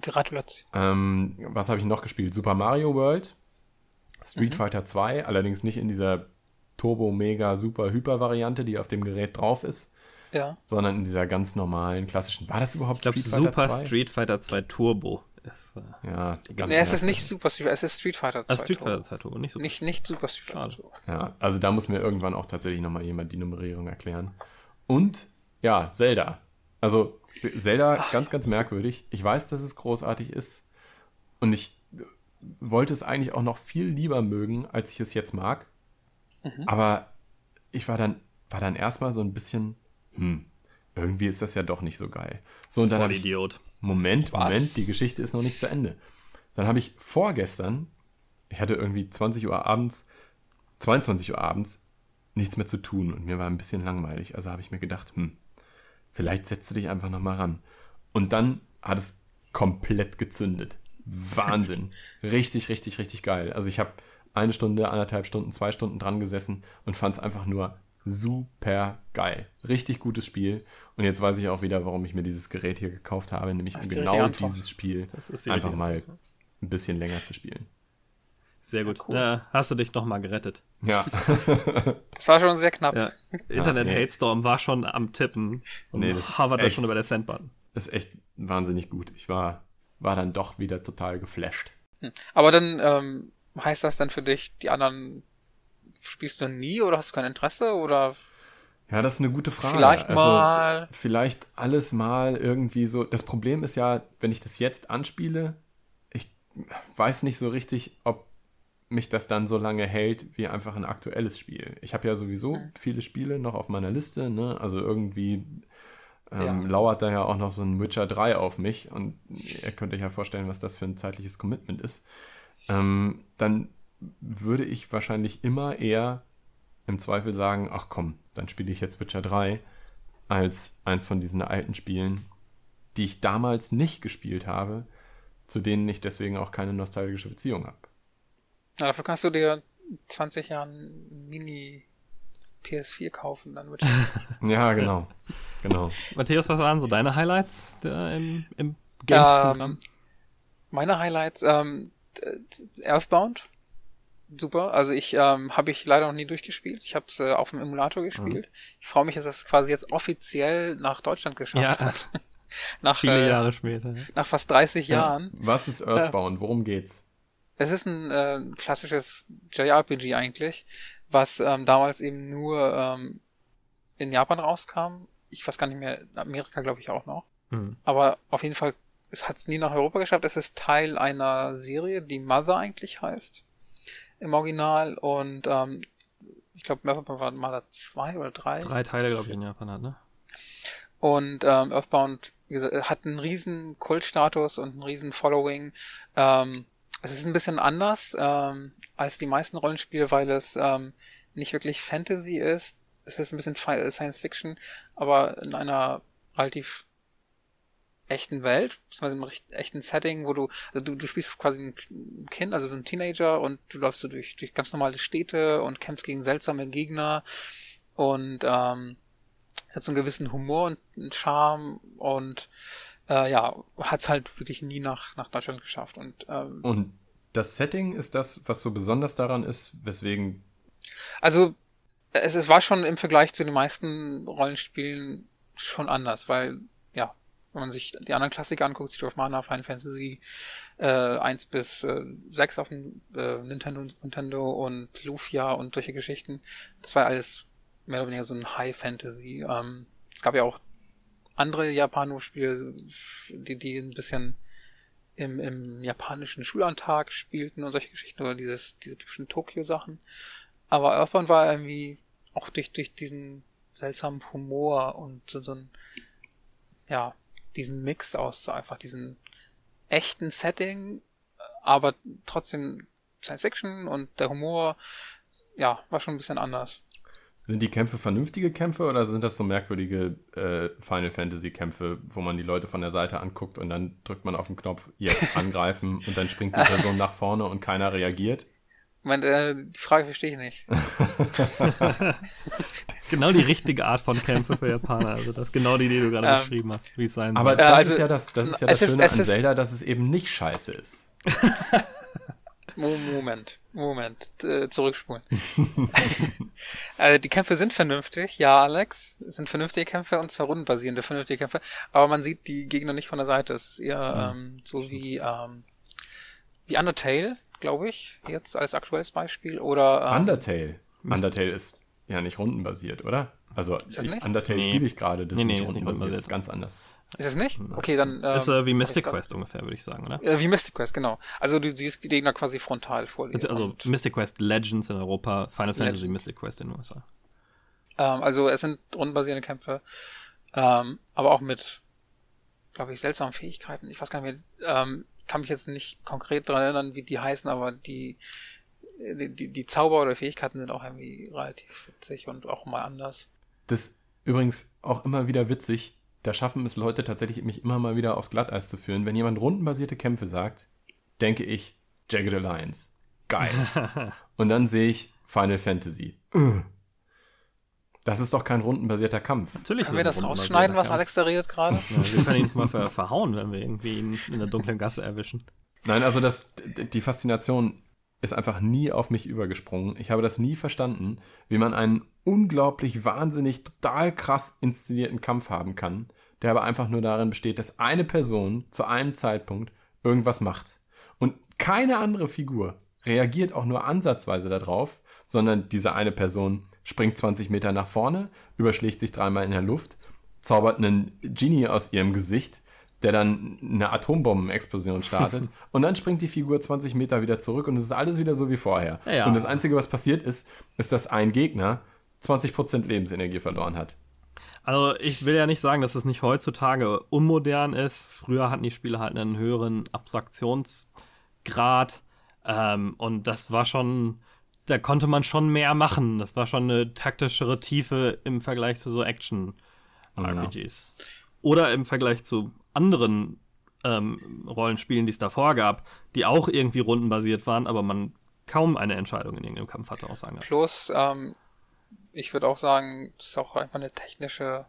Gratulation. Ähm, was habe ich noch gespielt? Super Mario World, Street Fighter 2, allerdings nicht in dieser Turbo, Mega, Super, Hyper Variante, die auf dem Gerät drauf ist, Ja. sondern in dieser ganz normalen, klassischen. War das überhaupt Ich glaube, Street Fighter Super 2? Street Fighter 2 Turbo ist äh, Ja, ganz Nee, es ist nicht Super Street Fighter, es ist Street Fighter 2. ah, Street Fighter 2 Turbo, nicht so. Nicht, nicht Super Street Fighter. Ja, also da muss mir irgendwann auch tatsächlich nochmal jemand die Nummerierung erklären. Und ja, Zelda. Also Zelda, ganz, ganz merkwürdig. Ich weiß, dass es großartig ist. Und ich wollte es eigentlich auch noch viel lieber mögen, als ich es jetzt mag. Aber ich war dann, war dann erstmal so ein bisschen, hm, irgendwie ist das ja doch nicht so geil. So, und dann Voll habe ich, Idiot. Moment, Was? Moment, die Geschichte ist noch nicht zu Ende. Dann habe ich vorgestern, ich hatte irgendwie 20 Uhr abends, 22 Uhr abends, nichts mehr zu tun und mir war ein bisschen langweilig. Also habe ich mir gedacht, hm, vielleicht setzt du dich einfach nochmal ran. Und dann hat es komplett gezündet. Wahnsinn. richtig, richtig, richtig geil. Also ich habe eine Stunde, anderthalb Stunden, zwei Stunden dran gesessen und fand es einfach nur super geil. Richtig gutes Spiel. Und jetzt weiß ich auch wieder, warum ich mir dieses Gerät hier gekauft habe, nämlich Das um genau dieses Spiel Das ist die einfach mal ein bisschen länger zu spielen. Sehr gut. cool. Da hast du dich nochmal gerettet. Ja, Das war schon sehr knapp. Ja. Internet nee. Hate Storm war schon am Tippen und Nee, das hovert da echt. schon über der Sendbutton. ist echt wahnsinnig gut. Ich war, war dann doch wieder total geflasht. Aber dann ähm, heißt das dann für dich, die anderen spielst du nie oder hast du kein Interesse oder Ja, das ist eine gute Frage. vielleicht Also, mal? Vielleicht alles mal irgendwie so. Das Problem ist ja, wenn ich das jetzt anspiele, ich weiß nicht so richtig, ob mich das dann so lange hält wie einfach ein aktuelles Spiel. Ich habe ja sowieso viele Spiele noch auf meiner Liste, ne? Also irgendwie ähm, Ja. lauert da ja auch noch so ein Witcher 3 auf mich und ihr könnt euch ja vorstellen, was das für ein zeitliches Commitment ist. Ähm, dann würde ich wahrscheinlich immer eher im Zweifel sagen, ach komm, dann spiele ich jetzt Witcher 3, als eins von diesen alten Spielen, die ich damals nicht gespielt habe, zu denen ich deswegen auch keine nostalgische Beziehung habe. Dafür kannst du dir 20 Jahren Mini PS4 kaufen, dann wird Ja, genau. genau. Matthias, was waren so deine Highlights da im, im Games-Programm? Ähm, meine Highlights, ähm, Earthbound. Super. Also ich ähm, habe ich leider noch nie durchgespielt. Ich habe es äh, auf dem Emulator gespielt. Mhm. Ich freue mich, dass es quasi jetzt offiziell nach Deutschland geschafft ja. hat. nach, Viele äh, Jahre später. Nach fast 30 ja. Jahren. Was ist Earthbound? Worum geht's? Es ist ein äh, klassisches JRPG eigentlich, was ähm, damals eben nur ähm, in Japan rauskam. Ich weiß gar nicht mehr, Amerika glaube ich auch noch. Mhm. Aber auf jeden Fall, es hat es nie nach Europa geschafft. Es ist Teil einer Serie, die Mother eigentlich heißt im Original und ähm, ich glaube, Earthbound war Mother zwei oder drei. Drei Teile, glaube ich, in Japan hat, ne? Und ähm, Earthbound wie gesagt, hat einen riesen Kultstatus und einen riesen Following. Ähm, es ist ein bisschen anders ähm, als die meisten Rollenspiele, weil es ähm, nicht wirklich Fantasy ist. Es ist ein bisschen Science Fiction, aber in einer relativ echten Welt, beziehungsweise im echten Setting, wo du, also du, du spielst quasi ein Kind, also so ein Teenager und du läufst so durch, durch ganz normale Städte und kämpfst gegen seltsame Gegner und ähm, es hat so einen gewissen Humor und einen Charme und äh, ja, hat es halt wirklich nie nach, nach Deutschland geschafft. Und, ähm, und das Setting ist das, was so besonders daran ist, weswegen. Also, es, es war schon im Vergleich zu den meisten Rollenspielen schon anders, weil, wenn man sich die anderen Klassiker anguckt, Secret of Mana, Final Fantasy äh, 1 bis äh, 6 auf dem äh, Nintendo, Nintendo und Lufia und solche Geschichten, das war alles mehr oder weniger so ein High Fantasy. Ähm, es gab ja auch andere Japano-Spiele, die, die ein bisschen im, im japanischen Schulantag spielten und solche Geschichten oder dieses, diese typischen Tokio-Sachen. Aber Earthbound war irgendwie auch durch, durch diesen seltsamen Humor und so, so ein, ja, diesen Mix aus einfach diesen echten Setting, aber trotzdem Science Fiction und der Humor, ja, war schon ein bisschen anders. Sind die Kämpfe vernünftige Kämpfe oder sind das so merkwürdige äh, Final Fantasy Kämpfe, wo man die Leute von der Seite anguckt und dann drückt man auf den Knopf jetzt angreifen und dann springt die Person nach vorne und keiner reagiert? Moment, äh, die Frage verstehe ich nicht. genau die richtige Art von Kämpfe für Japaner. Also das ist genau die, die du gerade ähm, beschrieben hast, wie es sein soll. Aber das also, ist ja das, das, ist ja das Schöne ist, an Zelda, dass es eben nicht scheiße ist. Moment, Moment, äh, zurückspulen. also die Kämpfe sind vernünftig, ja, Alex, es sind vernünftige Kämpfe und zwar rundenbasierende vernünftige Kämpfe, aber man sieht die Gegner nicht von der Seite. Es ist eher mhm. ähm, so wie ähm, wie Undertale, glaube ich, jetzt als aktuelles Beispiel oder ähm, Undertale. Undertale ist ja nicht rundenbasiert, oder? Also ich, Undertale nee. spiele ich gerade, das nee, ist nicht rundenbasiert, das ist ganz anders. Ist es nicht? Okay, dann. Ähm, ist äh, wie Mystic Quest ungefähr, würde ich sagen, oder? Äh, wie Mystic Quest, genau. Also du siehst die Gegner quasi frontal vorlesen. Also Mystic Quest Legends in Europa, Final Fantasy Legend. Mystic Quest in den USA. Ähm, also es sind rundenbasierende Kämpfe, ähm, aber auch mit, glaube ich, seltsamen Fähigkeiten. Ich weiß gar nicht mehr, ähm, kann mich jetzt nicht konkret daran erinnern, wie die heißen, aber die, die, die, die Zauber oder Fähigkeiten sind auch irgendwie relativ witzig und auch mal anders. Das übrigens auch immer wieder witzig, da schaffen es Leute tatsächlich, mich immer mal wieder aufs Glatteis zu führen. Wenn jemand rundenbasierte Kämpfe sagt, denke ich Jagged Alliance. Geil. Und dann sehe ich Final Fantasy. Das ist doch kein rundenbasierter Kampf. Natürlich. Können wir das rausschneiden, was Alex da redet gerade? Ja, wir können ihn mal ver verhauen, wenn wir irgendwie ihn in der dunklen Gasse erwischen. Nein, also das, die Faszination ist einfach nie auf mich übergesprungen. Ich habe das nie verstanden, wie man einen unglaublich wahnsinnig total krass inszenierten Kampf haben kann, der aber einfach nur darin besteht, dass eine Person zu einem Zeitpunkt irgendwas macht. Und keine andere Figur reagiert auch nur ansatzweise darauf, sondern diese eine Person springt 20 Meter nach vorne, überschlägt sich dreimal in der Luft, zaubert einen Genie aus ihrem Gesicht, der dann eine Atombombenexplosion startet und dann springt die Figur 20 Meter wieder zurück und es ist alles wieder so wie vorher. Ja. Und das Einzige, was passiert ist, ist, dass ein Gegner 20% Lebensenergie verloren hat. Also ich will ja nicht sagen, dass es nicht heutzutage unmodern ist. Früher hatten die Spiele halt einen höheren Abstraktionsgrad ähm, und das war schon, da konnte man schon mehr machen. Das war schon eine taktischere Tiefe im Vergleich zu so Action-RPGs. Ja. Oder im Vergleich zu anderen ähm, Rollenspielen, die es davor gab, die auch irgendwie rundenbasiert waren, aber man kaum eine Entscheidung in irgendeinem Kampf hatte aussagen. Plus, ähm, ich würde auch sagen, es ist auch einfach eine technische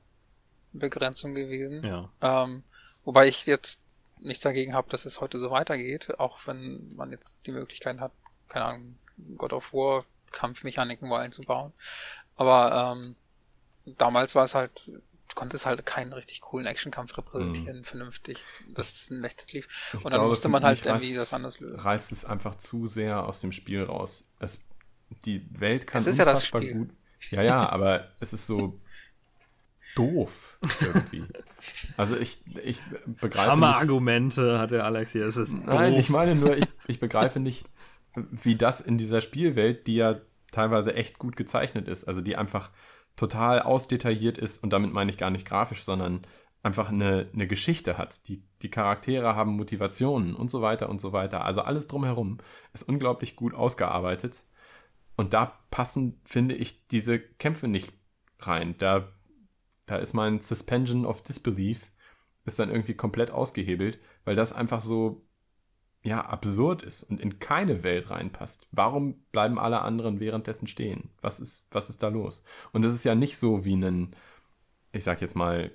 Begrenzung gewesen. Ja. Ähm, wobei ich jetzt nichts dagegen habe, dass es heute so weitergeht, auch wenn man jetzt die Möglichkeit hat, keine Ahnung, God of War Kampfmechaniken mal einzubauen. Aber ähm, damals war es halt, du konntest halt keinen richtig coolen Actionkampf repräsentieren, mhm. vernünftig, dass es ein Lechtet lief. Und dann glaube, musste man halt irgendwie das anders lösen. Reißt es einfach zu sehr aus dem Spiel raus. Es, die Welt kann es ist unfassbar ja das Spiel. gut. Ja, ja, aber es ist so doof irgendwie. Also ich, ich begreife Hammer nicht. Argumente hat der Alex hier. Es ist Nein, doof. ich meine nur, ich, ich begreife nicht, wie das in dieser Spielwelt, die ja teilweise echt gut gezeichnet ist, also die einfach total ausdetailliert ist und damit meine ich gar nicht grafisch, sondern einfach eine, eine Geschichte hat. Die, die Charaktere haben Motivationen und so weiter und so weiter. Also alles drumherum ist unglaublich gut ausgearbeitet. Und da passen, finde ich, diese Kämpfe nicht rein. Da da ist mein Suspension of Disbelief ist dann irgendwie komplett ausgehebelt, weil das einfach so ja absurd ist und in keine Welt reinpasst. Warum bleiben alle anderen währenddessen stehen? Was ist was ist da los? Und es ist ja nicht so wie ein ich sag jetzt mal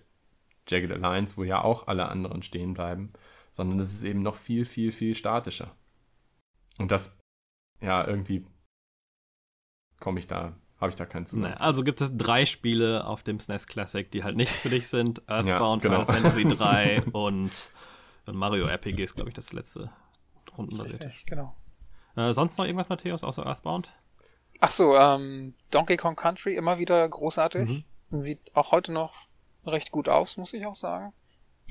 Jagged Alliance, wo ja auch alle anderen stehen bleiben, sondern es ist eben noch viel viel viel statischer. Und das ja irgendwie komme ich da habe ich da keinen Zugang. Naja, also gibt es drei Spiele auf dem SNES Classic, die halt nichts für dich sind. Earthbound, ja, genau. Final Fantasy 3 und Mario RPG ist, glaube ich, das letzte rundenbasierte. genau. Äh, sonst noch irgendwas, Matthäus, außer Earthbound? Ach so, ähm, Donkey Kong Country, immer wieder großartig. Mhm. Sieht auch heute noch recht gut aus, muss ich auch sagen.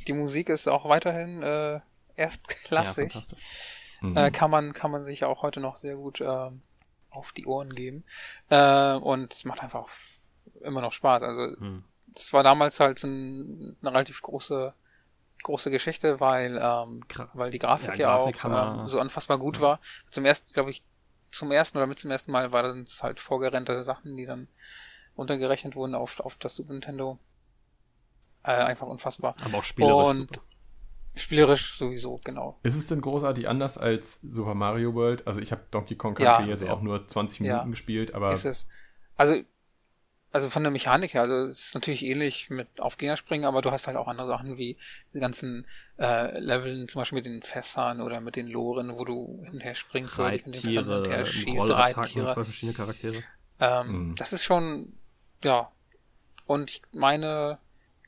Die Musik ist auch weiterhin äh, erstklassig. Ja, mhm. äh, kann man kann man sich auch heute noch sehr gut äh, auf die Ohren geben. Äh, und es macht einfach immer noch Spaß. Also hm. das war damals halt ein, eine relativ große große Geschichte, weil ähm, weil die Grafik ja, ja Grafik auch ähm, so unfassbar gut ja. war. Zum ersten, glaube ich, zum ersten oder mit zum ersten Mal waren es halt vorgerenderte Sachen, die dann untergerechnet wurden auf, auf das Super Nintendo. Äh, einfach unfassbar. Aber auch spielerisch Und super. Spielerisch sowieso, genau. Ist es denn großartig anders als Super Mario World? Also ich habe Donkey Kong Country ja, jetzt auch nur 20 Minuten ja. gespielt, aber. Ist es. Also, also von der Mechanik her, also es ist natürlich ähnlich mit Aufgängerspringen, aber du hast halt auch andere Sachen wie die ganzen äh, Leveln, zum Beispiel mit den Fässern oder mit den Loren, wo du hinterher springst oder mit den Fässern hinterher schießt, Reittiere. Zwei verschiedene Charaktere. Ähm, mhm. Das ist schon, ja. Und ich meine,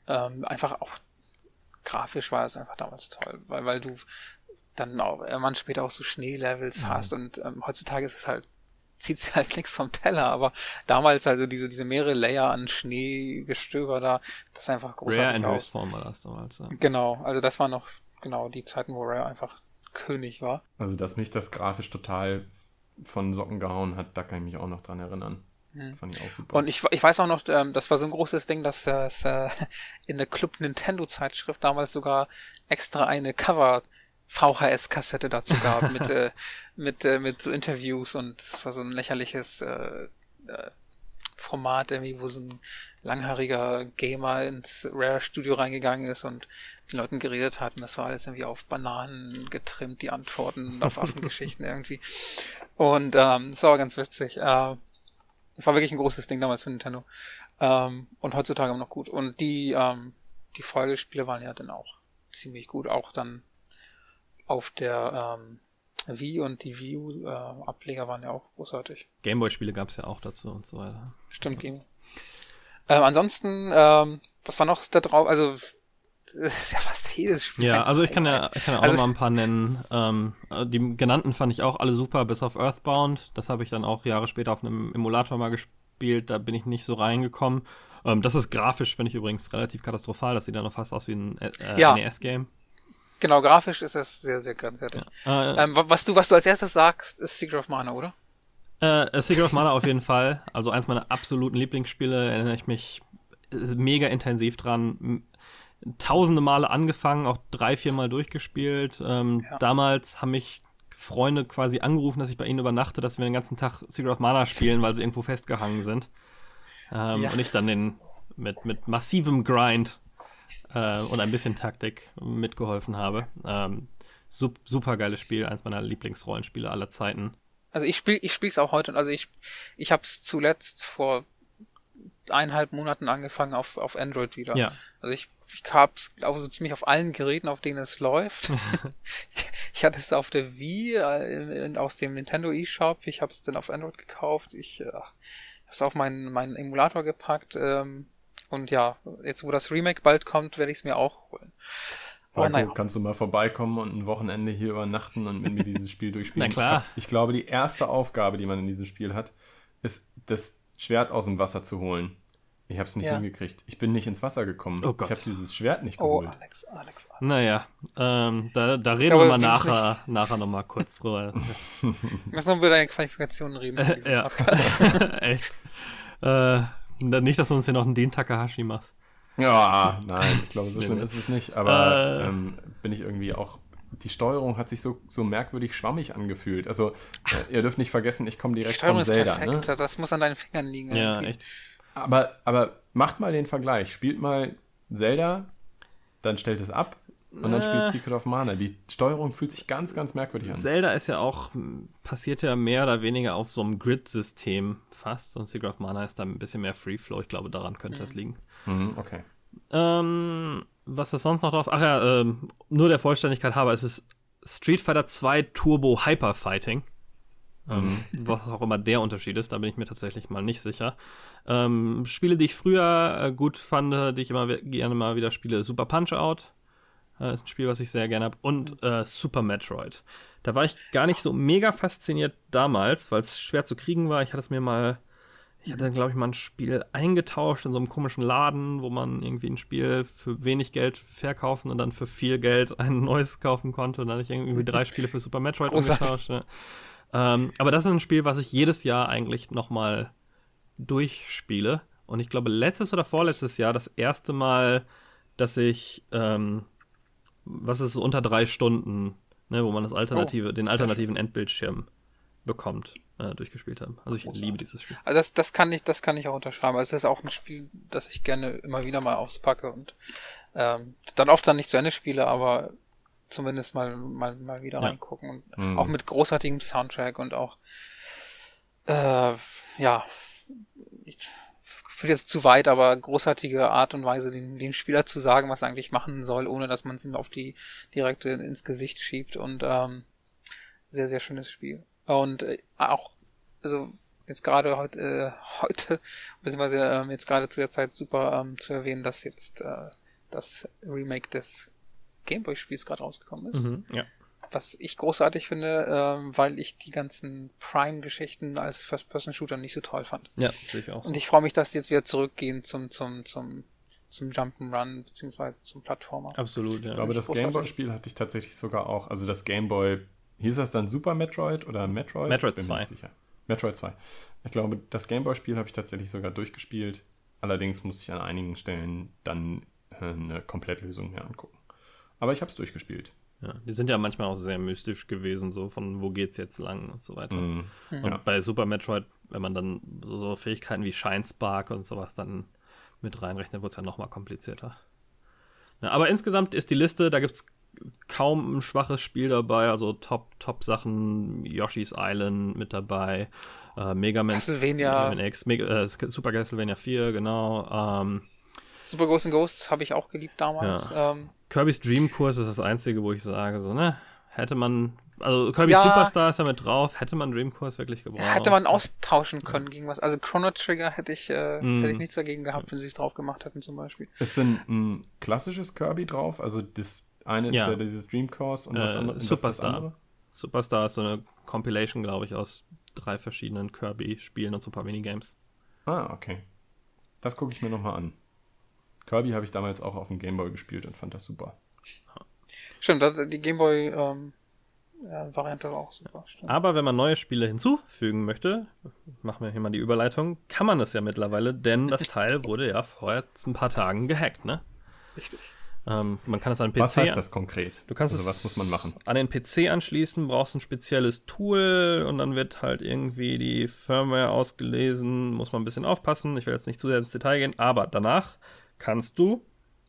ähm, einfach auch grafisch war es einfach damals toll, weil, weil du dann auch, man später auch so Schneelevels mhm. hast und ähm, heutzutage ist es halt zieht sich halt nichts vom Teller, aber damals also diese, diese mehrere Layer an Schneegestöber da, das ist einfach großartig Rare aus. Form war das damals, ja. Genau, also das war noch genau die Zeiten, wo Rare einfach König war. Also, dass mich das grafisch total von Socken gehauen hat, da kann ich mich auch noch dran erinnern. Mhm. Fand ich auch super. Und ich, ich weiß auch noch, ähm, das war so ein großes Ding, dass es äh, in der Club Nintendo Zeitschrift damals sogar extra eine Cover VHS-Kassette dazu gab mit, äh, mit, äh, mit so Interviews und es war so ein lächerliches äh, äh, Format irgendwie, wo so ein langhaariger Gamer ins Rare-Studio reingegangen ist und mit den Leuten geredet hat und das war alles irgendwie auf Bananen getrimmt, die Antworten und auf Affengeschichten irgendwie. Und ähm, das war ganz witzig. Äh, das war wirklich ein großes Ding damals für Nintendo. Ähm, und heutzutage immer noch gut. Und die, ähm, die Folgespiele waren ja dann auch ziemlich gut. Auch dann auf der ähm, Wii und die Wii U äh, Ableger waren ja auch großartig. Gameboy-Spiele gab es ja auch dazu und so weiter. Stimmt. Game. Ähm, ansonsten, ähm, was war noch da drauf? Also das ist ja fast jedes Spiel. Ja, also ich kann ja, ich kann ja auch also, noch mal ein paar nennen. Ähm, die genannten fand ich auch alle super, bis auf Earthbound. Das habe ich dann auch Jahre später auf einem Emulator mal gespielt. Da bin ich nicht so reingekommen. Ähm, das ist grafisch, finde ich übrigens relativ katastrophal. Das sieht dann noch fast aus wie ein äh, ja. NES-Game. Genau, grafisch ist das sehr, sehr grenzwertig. Ja. Äh, ähm, was, du, was du als erstes sagst, ist Secret of Mana, oder? Äh, Secret of Mana auf jeden Fall. Also eins meiner absoluten Lieblingsspiele, erinnere ich mich mega intensiv dran tausende Male angefangen, auch drei, vier Mal durchgespielt. Ähm, ja. Damals haben mich Freunde quasi angerufen, dass ich bei ihnen übernachte, dass wir den ganzen Tag Secret of Mana spielen, weil sie irgendwo festgehangen sind. Ähm, ja. Und ich dann den mit, mit massivem Grind äh, und ein bisschen Taktik mitgeholfen habe. Ähm, sup, super geiles Spiel, eins meiner Lieblingsrollenspiele aller Zeiten. Also ich spiele ich spiel's auch heute. Also ich ich habe es zuletzt vor eineinhalb Monaten angefangen auf auf Android wieder. Ja. Also ich ich hab's, glaube so ziemlich auf allen Geräten, auf denen es läuft. ich hatte es auf der Wii äh, aus dem Nintendo eShop. Ich habe es dann auf Android gekauft. Ich äh, habe es auf meinen, meinen Emulator gepackt. Ähm, und ja, jetzt wo das Remake bald kommt, werde ich es mir auch holen. Marco, naja. kannst du mal vorbeikommen und ein Wochenende hier übernachten und mit mir dieses Spiel durchspielen? Na klar. Ich, glaube, die erste Aufgabe, die man in diesem Spiel hat, ist, das Schwert aus dem Wasser zu holen. Ich habe es nicht ja. hingekriegt. Ich bin nicht ins Wasser gekommen. Oh ich habe dieses Schwert nicht oh, geholt. Oh, Alex, Alex, Alex. Naja, ähm, da, da reden glaube, wir mal nachher, nachher nochmal kurz drüber. wir müssen noch über deine Qualifikationen reden. Äh, ja. Echt. Äh, nicht, dass du uns hier noch einen Dean Takahashi machst. Ja, nein, ich glaube, so schlimm ist es nicht. Aber äh, ähm, bin ich irgendwie auch. Die Steuerung hat sich so, so merkwürdig schwammig angefühlt. Also, Ach, ihr dürft nicht vergessen, ich komme direkt von Zelda. Ist perfekt, ne? Das muss an deinen Fingern liegen. Ja, irgendwie. echt. Aber, aber macht mal den Vergleich. Spielt mal Zelda, dann stellt es ab und dann spielt Secret of Mana. Die Steuerung fühlt sich ganz, ganz merkwürdig an. Zelda ist ja auch, passiert ja mehr oder weniger auf so einem Grid-System fast. Und Secret of Mana ist da ein bisschen mehr Free Flow. Ich glaube, daran könnte mhm. das liegen. Mhm, okay. Ähm, was ist sonst noch drauf? Ach ja, ähm, nur der Vollständigkeit habe, es ist Street Fighter 2 Turbo Hyper Fighting. Ähm, mhm. was auch immer der Unterschied ist, da bin ich mir tatsächlich mal nicht sicher. Ähm, Spiele, die ich früher äh, gut fand, die ich immer gerne mal wieder spiele, Super Punch Out. Äh, ist ein Spiel, was ich sehr gerne habe. Und äh, Super Metroid. Da war ich gar nicht so mega fasziniert damals, weil es schwer zu kriegen war. Ich hatte es mir mal ich hatte, glaube ich, mal ein Spiel eingetauscht in so einem komischen Laden, wo man irgendwie ein Spiel für wenig Geld verkaufen und dann für viel Geld ein neues kaufen konnte. Und dann habe ich irgendwie drei Spiele für Super Metroid umgetauscht. Ja. Ähm, aber das ist ein Spiel, was ich jedes Jahr eigentlich nochmal durchspiele. Und ich glaube, letztes oder vorletztes Jahr das erste Mal, dass ich, ähm, was ist so unter drei Stunden, ne, wo man das alternative, oh, den alternativen Endbildschirm bekommt äh, durchgespielt haben. Also ich Großartig. liebe dieses Spiel. Also das, das kann ich, das kann ich auch unterschreiben. Also es ist auch ein Spiel, das ich gerne immer wieder mal auspacke und ähm, dann oft dann nicht zu Ende spiele, aber zumindest mal mal mal wieder ja. reingucken und mhm. auch mit großartigem Soundtrack und auch äh, ja ich führt jetzt zu weit, aber großartige Art und Weise, dem, dem Spieler zu sagen, was er eigentlich machen soll, ohne dass man es ihm auf die direkte ins Gesicht schiebt und ähm, sehr sehr schönes Spiel. Und äh, auch, also jetzt gerade heute, äh, heute, beziehungsweise ähm, jetzt gerade zu der Zeit super ähm, zu erwähnen, dass jetzt äh, das Remake des Gameboy-Spiels gerade rausgekommen ist. Mhm, ja. Was ich großartig finde, ähm, weil ich die ganzen Prime-Geschichten als First-Person-Shooter nicht so toll fand. Ja, sehe ich auch. Und ich freue mich, dass die jetzt wieder zurückgehen zum, zum, zum, zum Jump'n'Run, beziehungsweise zum Plattformer. Absolut, ja. Ich glaube, das Gameboy-Spiel hatte ich tatsächlich sogar auch, also das Gameboy Hieß das dann Super Metroid oder Metroid? Metroid 2. Metroid 2. Ich glaube, das Gameboy-Spiel habe ich tatsächlich sogar durchgespielt. Allerdings musste ich an einigen Stellen dann äh, eine Komplettlösung mir angucken. Aber ich habe es durchgespielt. Ja, die sind ja manchmal auch sehr mystisch gewesen, so von wo geht's jetzt lang und so weiter. Mm, und ja. bei Super Metroid, wenn man dann so, so Fähigkeiten wie Shine Spark und sowas dann mit reinrechnet, wird es ja nochmal komplizierter. Ja, aber insgesamt ist die Liste, da gibt es kaum ein schwaches Spiel dabei, also Top, Top Sachen, Yoshi's Island mit dabei, äh, Mega Man, Castlevania, Mega X, Mega, äh, Super Castlevania 4, genau. Ähm, Super Ghosts and Ghosts habe ich auch geliebt damals. Ja. Ähm, Kirby's Dream Course ist das einzige, wo ich sage, so, ne, hätte man, also Kirby ja, Superstar ist ja mit drauf, hätte man Dream Course wirklich gebraucht. Hätte man austauschen können ja. gegen was. Also Chrono Trigger hätte ich, äh, mm. hätte ich nichts dagegen gehabt, wenn sie es drauf gemacht hätten zum Beispiel. Ist denn ein klassisches Kirby drauf? Also das eine ja. ist ja dieses Dream Course und was, äh, andere, Superstar. Superstar ist so eine Compilation, glaube ich, aus drei verschiedenen Kirby-Spielen und so ein paar Minigames. Ah, okay. Das gucke ich mir nochmal an. Kirby habe ich damals auch auf dem Gameboy gespielt und fand das super. Stimmt, die Gameboy ähm, ja, Variante war auch super. Stimmt. Aber wenn man neue Spiele hinzufügen möchte, machen wir hier mal die Überleitung, kann man das ja mittlerweile, denn das Teil wurde ja vor ein paar Tagen gehackt, ne? Richtig. Ähm, man kann es an den PC. Was heißt das konkret? Du kannst also es was muss man machen? An den PC anschließen, brauchst ein spezielles Tool und dann wird halt irgendwie die Firmware ausgelesen. Muss man ein bisschen aufpassen. Ich will jetzt nicht zu sehr ins Detail gehen, aber danach kannst du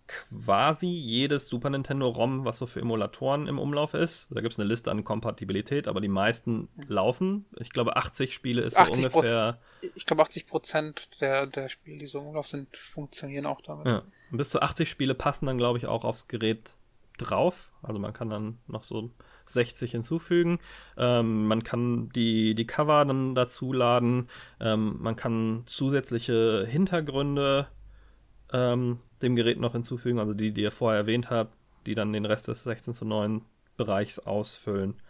quasi jedes Super Nintendo ROM, was so für Emulatoren im Umlauf ist. Da gibt es eine Liste an Kompatibilität, aber die meisten laufen. Ich glaube, 80 Spiele ist so 80 ungefähr. Ich glaube, 80 Prozent der, der Spiele, die so im Umlauf sind, funktionieren auch damit. Ja. Bis zu 80 Spiele passen dann, glaube ich, auch aufs Gerät drauf. Also man kann dann noch so 60 hinzufügen. Ähm, man kann die, die Cover dann dazu laden. Ähm, man kann zusätzliche Hintergründe ähm, dem Gerät noch hinzufügen, also die, die ihr vorher erwähnt habt, die dann den Rest des 16 zu 9 Bereichs ausfüllen.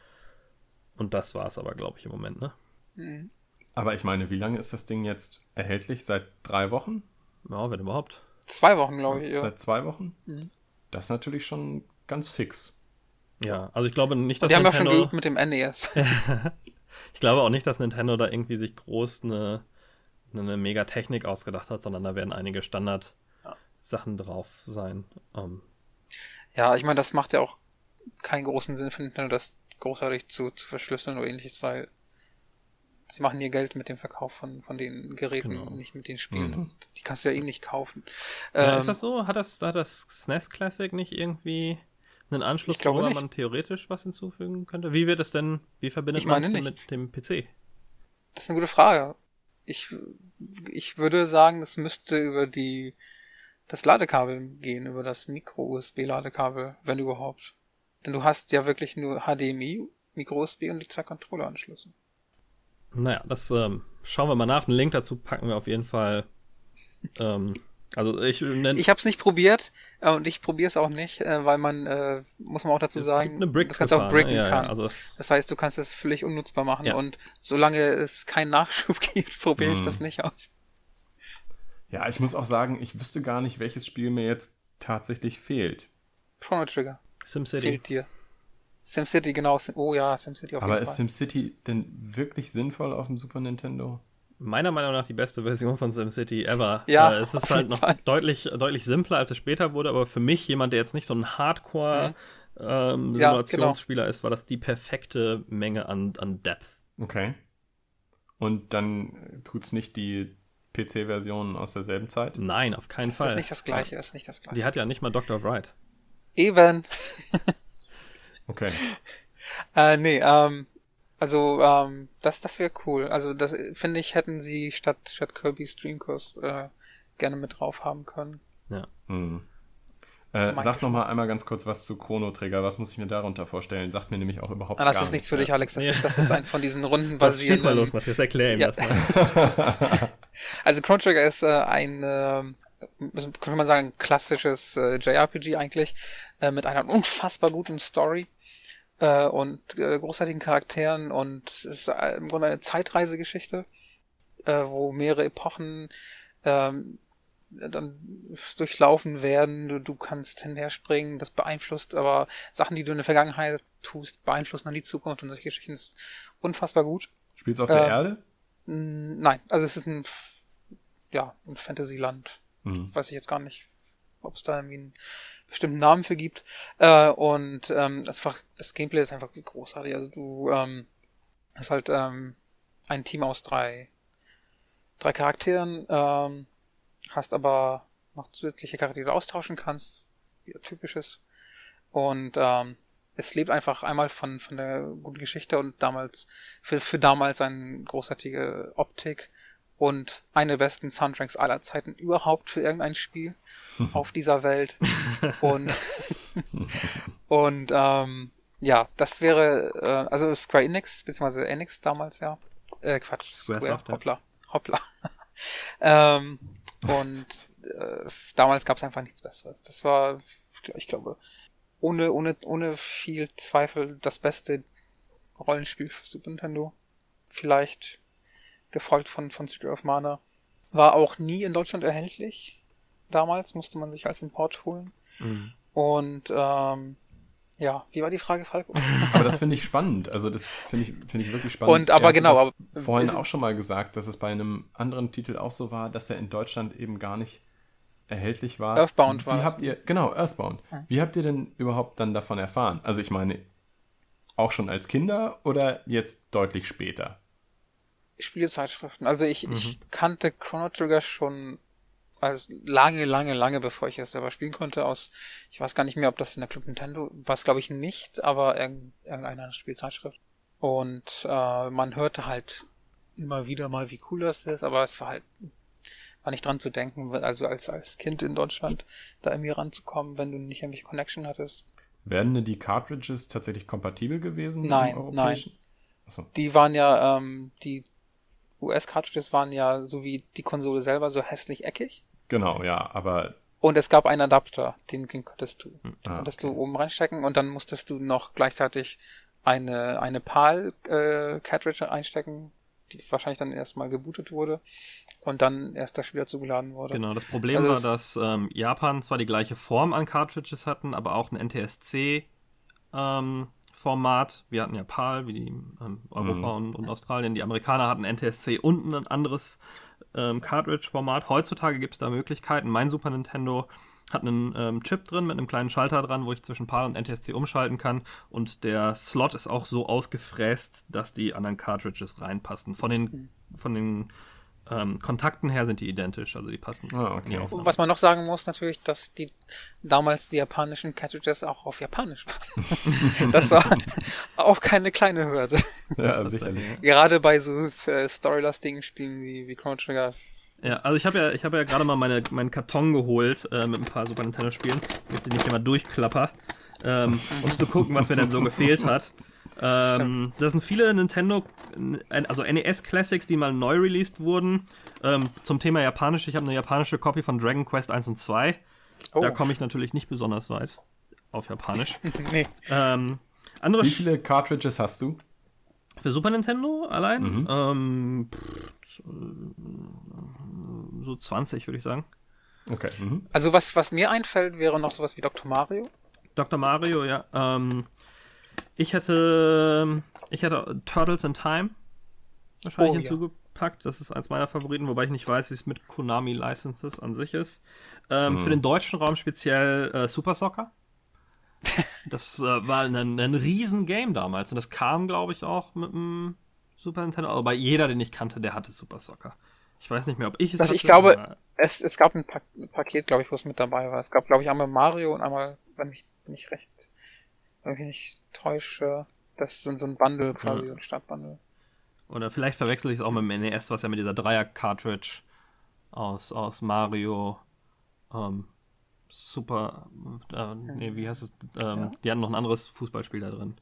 Und das war es aber, glaube ich, im Moment, ne? Mhm. Aber ich meine, wie lange ist das Ding jetzt erhältlich? Seit drei Wochen? Ja, wenn überhaupt. Zwei Wochen, glaube ich. Ja. Seit zwei Wochen? Mhm. Das ist natürlich schon ganz fix. Ja, also ich glaube nicht, dass Die haben ja schon Nintendo, geübt mit dem NES. ich glaube auch nicht, dass Nintendo da irgendwie sich groß eine, eine mega Technik ausgedacht hat, sondern da werden einige Standard. Sachen drauf sein. Ähm, ja, ich meine, das macht ja auch keinen großen Sinn für Nintendo, das großartig zu, zu verschlüsseln oder ähnliches, weil sie machen ihr Geld mit dem Verkauf von, von den Geräten, Genau. nicht mit den Spielen. Mhm. Die kannst du ja eh nicht kaufen. ja, Ähm, ist das so? Hat das, hat das SNES Classic nicht irgendwie einen Anschluss, nicht. man theoretisch was hinzufügen könnte? Wie wird es denn, wie verbindet man es denn mit dem PC? Das ist eine gute Frage. Ich, ich würde sagen, es müsste über die das Ladekabel gehen, über das Micro-USB-Ladekabel, wenn überhaupt. Denn du hast ja wirklich nur HDMI, Micro-USB und die zwei Controller-Anschlüsse. Naja, das ähm, schauen wir mal nach. Einen Link dazu packen wir auf jeden Fall. ähm, also ich nenne Ich habe es nicht probiert äh, und ich probiere es auch nicht, äh, weil man, äh, muss man auch dazu sagen, eine Brick das Ganze auch bricken ja, kann. Ja, also das, Das heißt, du kannst es völlig unnutzbar machen Ja. und solange es keinen Nachschub gibt, probiere ich Mhm. das nicht aus. Ja, ich muss auch sagen, ich wüsste gar nicht, welches Spiel mir jetzt tatsächlich fehlt. Chrono Trigger SimCity. fehlt dir. SimCity, genau. Oh ja, SimCity auf Aber jeden ist Fall. SimCity denn wirklich sinnvoll auf dem Super Nintendo? Meiner Meinung nach die beste Version von SimCity ever. Ja, äh, es ist halt jeden noch Fall. deutlich, deutlich simpler, als es später wurde, aber für mich, jemand, der jetzt nicht so ein Hardcore ähm, Mhm. Ja, genau. Simulationsspieler ist, war das die perfekte Menge an, an Depth. Okay. Und dann tut's nicht die PC-Version aus derselben Zeit? Nein, auf keinen Das Fall. ist nicht das Gleiche, das ist nicht das Gleiche. Die hat ja nicht mal Dr. Wright. Eben. Okay. Äh, nee, ähm, also, ähm, das, das wäre cool. Also, das, finde ich, hätten sie statt, statt Kirby's Dream Course, äh, gerne mit drauf haben können. Hm. Äh, sag noch mal einmal ganz kurz was zu Chrono Trigger. Was muss ich mir darunter vorstellen? Sagt mir nämlich auch überhaupt Ah, das gar ist nichts für nichts. dich, Alex. Das, Ja. ist, das ist eins von diesen Runden Was, schieß basierenden. mal los, Matthias, erklär ihm Ja. das mal. Also Chrono Trigger ist äh, ein, äh, könnte man sagen, klassisches äh, JRPG eigentlich, äh, mit einer unfassbar guten Story äh, und äh, großartigen Charakteren und es ist äh, im Grunde eine Zeitreisegeschichte, äh, wo mehrere Epochen ähm, dann durchlaufen werden. Du, du kannst hinherspringen, das beeinflusst aber Sachen, die du in der Vergangenheit tust, beeinflussen dann die Zukunft und solche Geschichten. Ist unfassbar gut. Spielst du auf der Äh, Erde? Nein, also es ist ein, ja, ein Fantasyland. Hm. Weiß ich jetzt gar nicht, ob es da irgendwie einen bestimmten Namen für gibt. Äh, und ähm, das, einfach, das Gameplay ist einfach großartig. Also du ähm, hast halt ähm, ein Team aus drei, drei Charakteren, ähm, hast aber noch zusätzliche Charaktere, die du austauschen kannst, wie typisches. Und ähm, es lebt einfach einmal von, von der guten Geschichte und damals, für, für damals eine großartige Optik und eine der besten Soundtracks aller Zeiten überhaupt für irgendein Spiel auf dieser Welt. Und, und ähm, ja, das wäre, äh, also Square Enix, beziehungsweise Enix damals, ja. Äh, Quatsch, Square Square, Soft, hoppla, hoppla. ähm, und äh, damals gab es einfach nichts Besseres. Das war, ich glaube, ohne, ohne, ohne viel Zweifel das beste Rollenspiel für Super Nintendo. Vielleicht gefolgt von, von Secret of Mana. War auch nie in Deutschland erhältlich. Damals musste man sich als Import holen. Mhm. Und ähm, ja, wie war die Frage, Falco? Aber das finde ich spannend. Also das finde ich, finde ich wirklich spannend. Und aber Er genau, aber- vorhin auch schon mal gesagt, dass es bei einem anderen Titel auch so war, dass er in Deutschland eben gar nicht erhältlich war. Earthbound Wie war das, habt ihr, genau, Earthbound. Ja. Wie habt ihr denn überhaupt dann davon erfahren? Also ich meine, auch schon als Kinder oder jetzt deutlich später? Spielezeitschriften. Also ich, ich kannte Chrono Trigger schon also lange, lange, lange bevor ich es selber spielen konnte, aus, ich weiß gar nicht mehr, ob das in der Club Nintendo, war es glaube ich nicht, aber irgendeiner Spielzeitschrift. Und äh, man hörte halt immer wieder mal, wie cool das ist, aber es war halt war nicht dran zu denken, also als, als Kind in Deutschland da irgendwie ranzukommen, wenn du nicht irgendwelche Connection hattest. Werden denn die Cartridges tatsächlich kompatibel gewesen? Nein, nein. Achso. Die waren ja, ähm, die US-Cartridges waren ja, so wie die Konsole selber, so hässlich eckig. Genau, ja, aber. Und es gab einen Adapter, den, den konntest du, den ah, konntest okay. du oben reinstecken und dann musstest du noch gleichzeitig eine, eine PAL-Cartridge äh, einstecken, die wahrscheinlich dann erstmal gebootet wurde und dann erst das Spiel zugeladen wurde. Genau, das Problem also war, dass ähm, Japan zwar die gleiche Form an Cartridges hatten, aber auch ein NTSC ähm, Format. Wir hatten ja PAL, wie die ähm, Europa mhm. und, und, Australien. Die Amerikaner hatten NTSC und ein anderes ähm, Cartridge-Format. Heutzutage gibt es da Möglichkeiten. Mein Super Nintendo hat einen ähm, Chip drin mit einem kleinen Schalter dran, wo ich zwischen PAL und NTSC umschalten kann. Und der Slot ist auch so ausgefräst, dass die anderen Cartridges reinpassen. Von den, von den ähm, Kontakten her sind die identisch, also die passen. Ah, okay. Was man noch sagen muss natürlich, dass die damals die japanischen Cartridges auch auf Japanisch waren. das war auch keine kleine Hürde. Ja, sicherlich. Gerade bei so äh, storylastigen Spielen wie, wie Chrono Trigger. Ja, also ich habe ja, ich habe ja gerade mal meine, meinen Karton geholt äh, mit ein paar Super Nintendo Spielen, mit denen ich immer durchklapper, ähm, um zu gucken, was mir denn so gefehlt hat. Ähm, das sind viele Nintendo, also NES Classics, die mal neu released wurden. Ähm, zum Thema Japanisch, ich habe eine japanische Copy von Dragon Quest 1 und 2. Oh. Da komme ich natürlich nicht besonders weit auf Japanisch. nee. Ähm, andere Wie viele Cartridges hast du? Für Super Nintendo allein? Mhm. Ähm, so 20, würde ich sagen. Okay. Mhm. Also was, was mir einfällt, wäre noch sowas wie Dr. Mario. Dr. Mario, ja. Ähm, ich hätte, ich hätte Turtles in Time wahrscheinlich oh, hinzugepackt. Ja. Das ist eins meiner Favoriten, wobei ich nicht weiß, wie es mit Konami Licenses an sich ist. Ähm, mhm. Für den deutschen Raum speziell äh, Super Soccer. Das äh, war ein, ein Riesen-Game damals und das kam, glaube ich, auch mit dem Super Nintendo. Aber jeder, den ich kannte, der hatte Super Soccer. Ich weiß nicht mehr, ob ich es also Ich glaube, es, es gab ein, pa ein Paket, glaube ich, wo es mit dabei war. Es gab, glaube ich, einmal Mario und einmal, wenn ich, wenn ich recht wenn ich nicht täusche, das ist so ein Bundle quasi, ja. so ein Startbundle. Oder vielleicht verwechsel ich es auch mit dem NES, was ja mit dieser Dreier-Cartridge aus, aus Mario ähm, Super, äh, nee, wie heißt es? Ähm, ja. Die hatten noch ein anderes Fußballspiel da drin.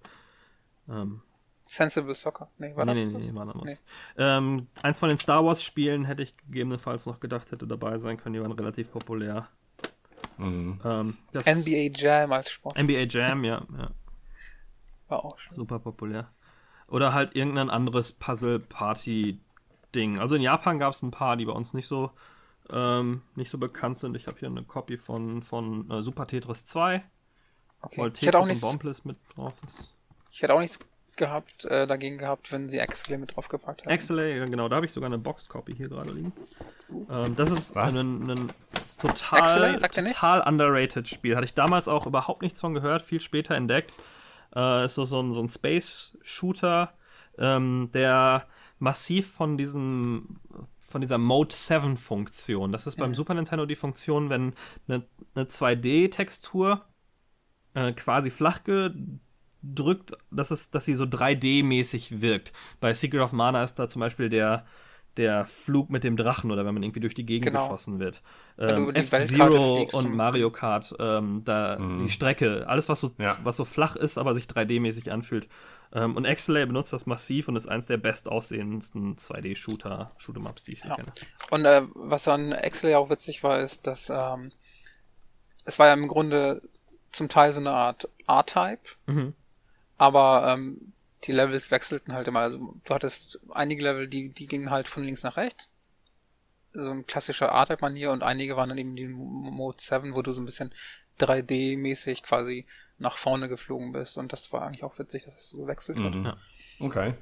Ähm, Sensible Soccer. Nee, war nee, das? Nee, nee, war anderes. Nee. Ähm, eins von den Star Wars Spielen hätte ich gegebenenfalls noch gedacht, hätte dabei sein können. Die waren relativ populär. Mhm. Ähm, NBA Jam als Sport. NBA Jam, ja, ja. War auch schon. Super populär. Oder halt irgendein anderes Puzzle-Party-Ding. Also in Japan gab es ein paar, die bei uns nicht so ähm, nicht so bekannt sind. Ich habe hier eine Copy von, von äh, Super Tetris 2. Okay. Weil Tetris ich hätte auch nichts, Bombless mit drauf ist. Ich hätte auch nichts gehabt, äh, dagegen gehabt, wenn sie Exlay mit draufgepackt haben. Exlay, genau, da habe ich sogar eine Box-Copy hier gerade liegen. Ähm, das ist ein, ein total, total underrated Spiel. Hatte ich damals auch überhaupt nichts von gehört, viel später entdeckt. Äh, ist so, so ein, so ein Space-Shooter, ähm, der massiv von diesem von dieser Mode 7 Funktion. Das ist beim Super Nintendo die Funktion, wenn eine, eine 2D-Textur äh, quasi flach gedrückt, dass, es, dass sie so 3D-mäßig wirkt. Bei Secret of Mana ist da zum Beispiel der, der Flug mit dem Drachen oder wenn man irgendwie durch die Gegend genau. geschossen wird. Ähm, F-Zero und Mario Kart, ähm, da mhm. die Strecke, alles was so, ja. was so flach ist, aber sich 3D-mäßig anfühlt. Ähm, und Exelay benutzt das massiv und ist eins der bestaussehendsten 2D-Shooter, Shoot'em-Ups, die ich ja. kenne. Und äh, was an Exelay auch witzig war, ist, dass ähm, es war ja im Grunde zum Teil so eine Art R-Type, mhm. Aber ähm, die Levels wechselten halt immer. Also du hattest einige Level, die, die gingen halt von links nach rechts. So ein klassischer R-Type-Manier und einige waren dann eben die Mode 7, wo du so ein bisschen 3D-mäßig quasi nach vorne geflogen bist. Und das war eigentlich auch witzig, dass es so gewechselt hat. Mhm. Ja. Okay.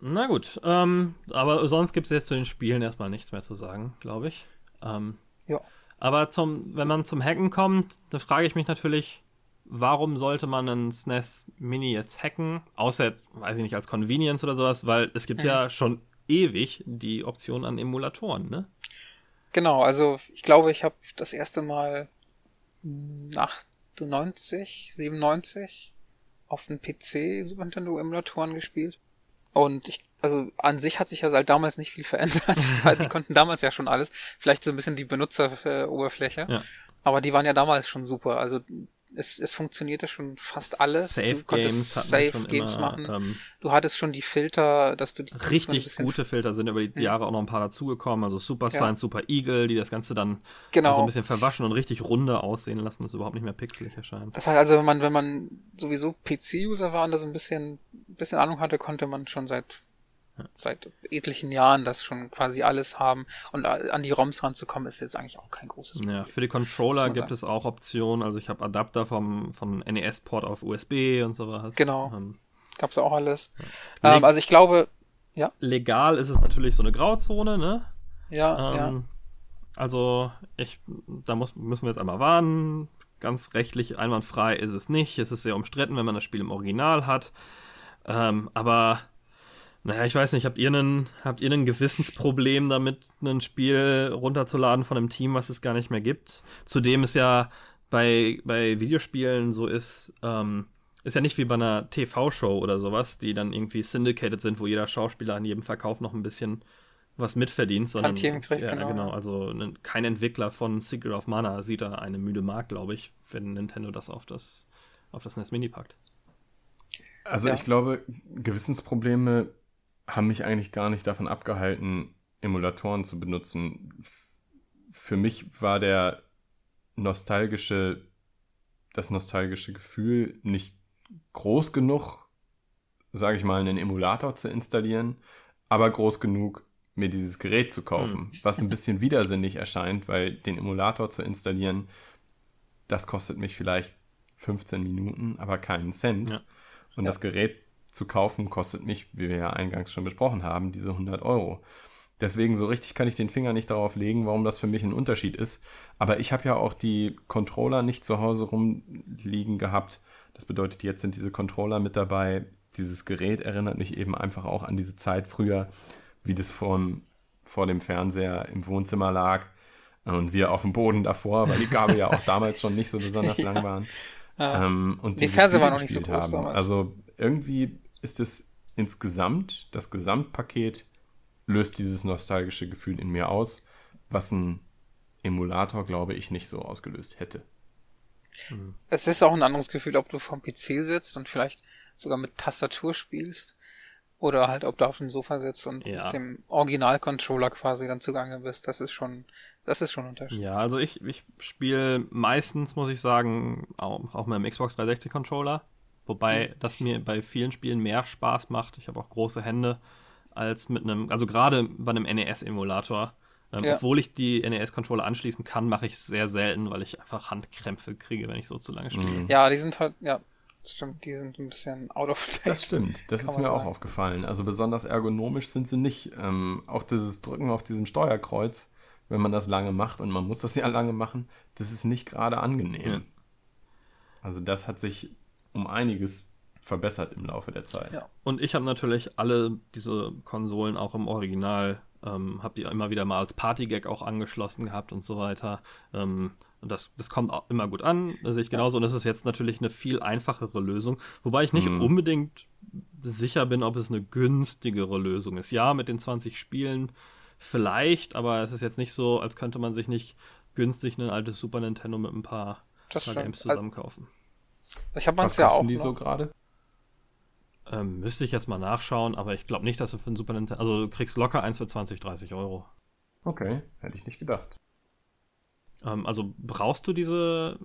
Na gut, ähm, aber sonst gibt es jetzt zu den Spielen erstmal nichts mehr zu sagen, glaube ich. Ähm, ja. Aber zum, wenn man zum Hacken kommt, da frage ich mich natürlich, warum sollte man einen SNES Mini jetzt hacken? Außer jetzt, weiß ich nicht, als Convenience oder sowas, weil es gibt mhm. ja schon ewig die Option an Emulatoren, ne? Genau, also ich glaube, ich habe das erste Mal 98, 97 auf dem PC Super Nintendo Emulatoren gespielt. Und ich, also an sich hat sich ja seit damals nicht viel verändert. die konnten damals ja schon alles. Vielleicht so ein bisschen die Benutzeroberfläche. Ja. Aber die waren ja damals schon super. Also es, es funktionierte schon fast alles. Safe du konntest Games Safe Games immer, machen. Ähm, du hattest schon die Filter, dass du die richtig gute Filter sind über die hm. Jahre auch noch ein paar dazugekommen. Also Super ja. Science, Super Eagle, die das Ganze dann genau. so ein bisschen verwaschen und richtig runde aussehen lassen, dass es überhaupt nicht mehr pixelig erscheint. Das heißt also, wenn man wenn man sowieso PC-User war und das ein bisschen bisschen Ahnung hatte, konnte man schon seit seit etlichen Jahren das schon quasi alles haben und an die ROMs ranzukommen ist jetzt eigentlich auch kein großes Problem. Ja, für die Controller gibt es auch Optionen, also ich habe Adapter vom, vom NES-Port auf USB und sowas. Genau, ähm, gab's auch alles. Ja. Ähm, also ich glaube, ja. Legal ist es natürlich so eine Grauzone, ne? Ja, ähm, ja. Also ich, da muss, müssen wir jetzt einmal warnen. Ganz rechtlich einwandfrei ist es nicht. Es ist sehr umstritten, wenn man das Spiel im Original hat. Ähm, aber naja, ich weiß nicht, habt ihr einen, habt ihr ein Gewissensproblem damit, ein Spiel runterzuladen von einem Team, was es gar nicht mehr gibt? Zudem ist ja bei, bei Videospielen so ist, ähm, ist ja nicht wie bei einer TV-Show oder sowas, die dann irgendwie syndicated sind, wo jeder Schauspieler an jedem Verkauf noch ein bisschen was mitverdient, sondern kriegt, ja, genau. genau. Also ne, kein Entwickler von Secret of Mana sieht da eine müde Mark, glaube ich, wenn Nintendo das auf das auf das NES Mini packt. Also ja. ich glaube, Gewissensprobleme haben mich eigentlich gar nicht davon abgehalten, Emulatoren zu benutzen. Für mich war der nostalgische, das nostalgische Gefühl nicht groß genug, sage ich mal, einen Emulator zu installieren, aber groß genug, mir dieses Gerät zu kaufen. Hm. Was ein bisschen widersinnig erscheint, weil den Emulator zu installieren, das kostet mich vielleicht 15 Minuten, aber keinen Cent. Ja. Und ja. das Gerät zu kaufen, kostet mich, wie wir ja eingangs schon besprochen haben, diese 100 Euro. Deswegen so richtig kann ich den Finger nicht darauf legen, warum das für mich ein Unterschied ist. Aber ich habe ja auch die Controller nicht zu Hause rumliegen gehabt. Das bedeutet, jetzt sind diese Controller mit dabei. Dieses Gerät erinnert mich eben einfach auch an diese Zeit früher, wie das vor, vor dem Fernseher im Wohnzimmer lag und wir auf dem Boden davor, weil die Gabel ja auch damals schon nicht so besonders lang waren. Ja. Ähm, und die Fernseher waren noch nicht so groß haben. damals. Also irgendwie ist es insgesamt, das Gesamtpaket löst dieses nostalgische Gefühl in mir aus, was ein Emulator, glaube ich, nicht so ausgelöst hätte. Hm. Es ist auch ein anderes Gefühl, ob du vom PC sitzt und vielleicht sogar mit Tastatur spielst oder halt ob du auf dem Sofa sitzt und ja. mit dem Original-Controller quasi dann zugange bist. Das ist schon, das ist schon ein Unterschied. Ja, also ich, ich spiele meistens, muss ich sagen, auch, auch mit dem Xbox 360 Controller. Wobei das mir bei vielen Spielen mehr Spaß macht. Ich habe auch große Hände als mit einem, also gerade bei einem NES-Emulator. Ähm, ja. Obwohl ich die NES-Controller anschließen kann, mache ich es sehr selten, weil ich einfach Handkrämpfe kriege, wenn ich so zu lange spiele. Mhm. Ja, die sind halt, ja, stimmt, die sind ein bisschen out of date. Das stimmt, das ist mir sagen. auch aufgefallen. Also besonders ergonomisch sind sie nicht. Ähm, auch dieses Drücken auf diesem Steuerkreuz, wenn man das lange macht und man muss das ja lange machen, das ist nicht gerade angenehm. Ja. Also das hat sich um einiges verbessert im Laufe der Zeit. Ja. Und ich habe natürlich alle diese Konsolen auch im Original, ähm, habe die immer wieder mal als Partygag auch angeschlossen gehabt und so weiter. Ähm, und das, das kommt auch immer gut an, das sehe ich genauso. Und das ist jetzt natürlich eine viel einfachere Lösung, wobei ich nicht mhm. unbedingt sicher bin, ob es eine günstigere Lösung ist. Ja, mit den 20 Spielen vielleicht, aber es ist jetzt nicht so, als könnte man sich nicht günstig ein altes Super Nintendo mit ein paar, paar Games zusammen kaufen. Ich habe es ja auch. die noch. so gerade? Ähm, müsste ich jetzt mal nachschauen, aber ich glaube nicht, dass du für ein Super Nintendo. Also du kriegst locker eins für 20, 30 Euro. Okay, hätte ich nicht gedacht. Ähm, also brauchst du diese.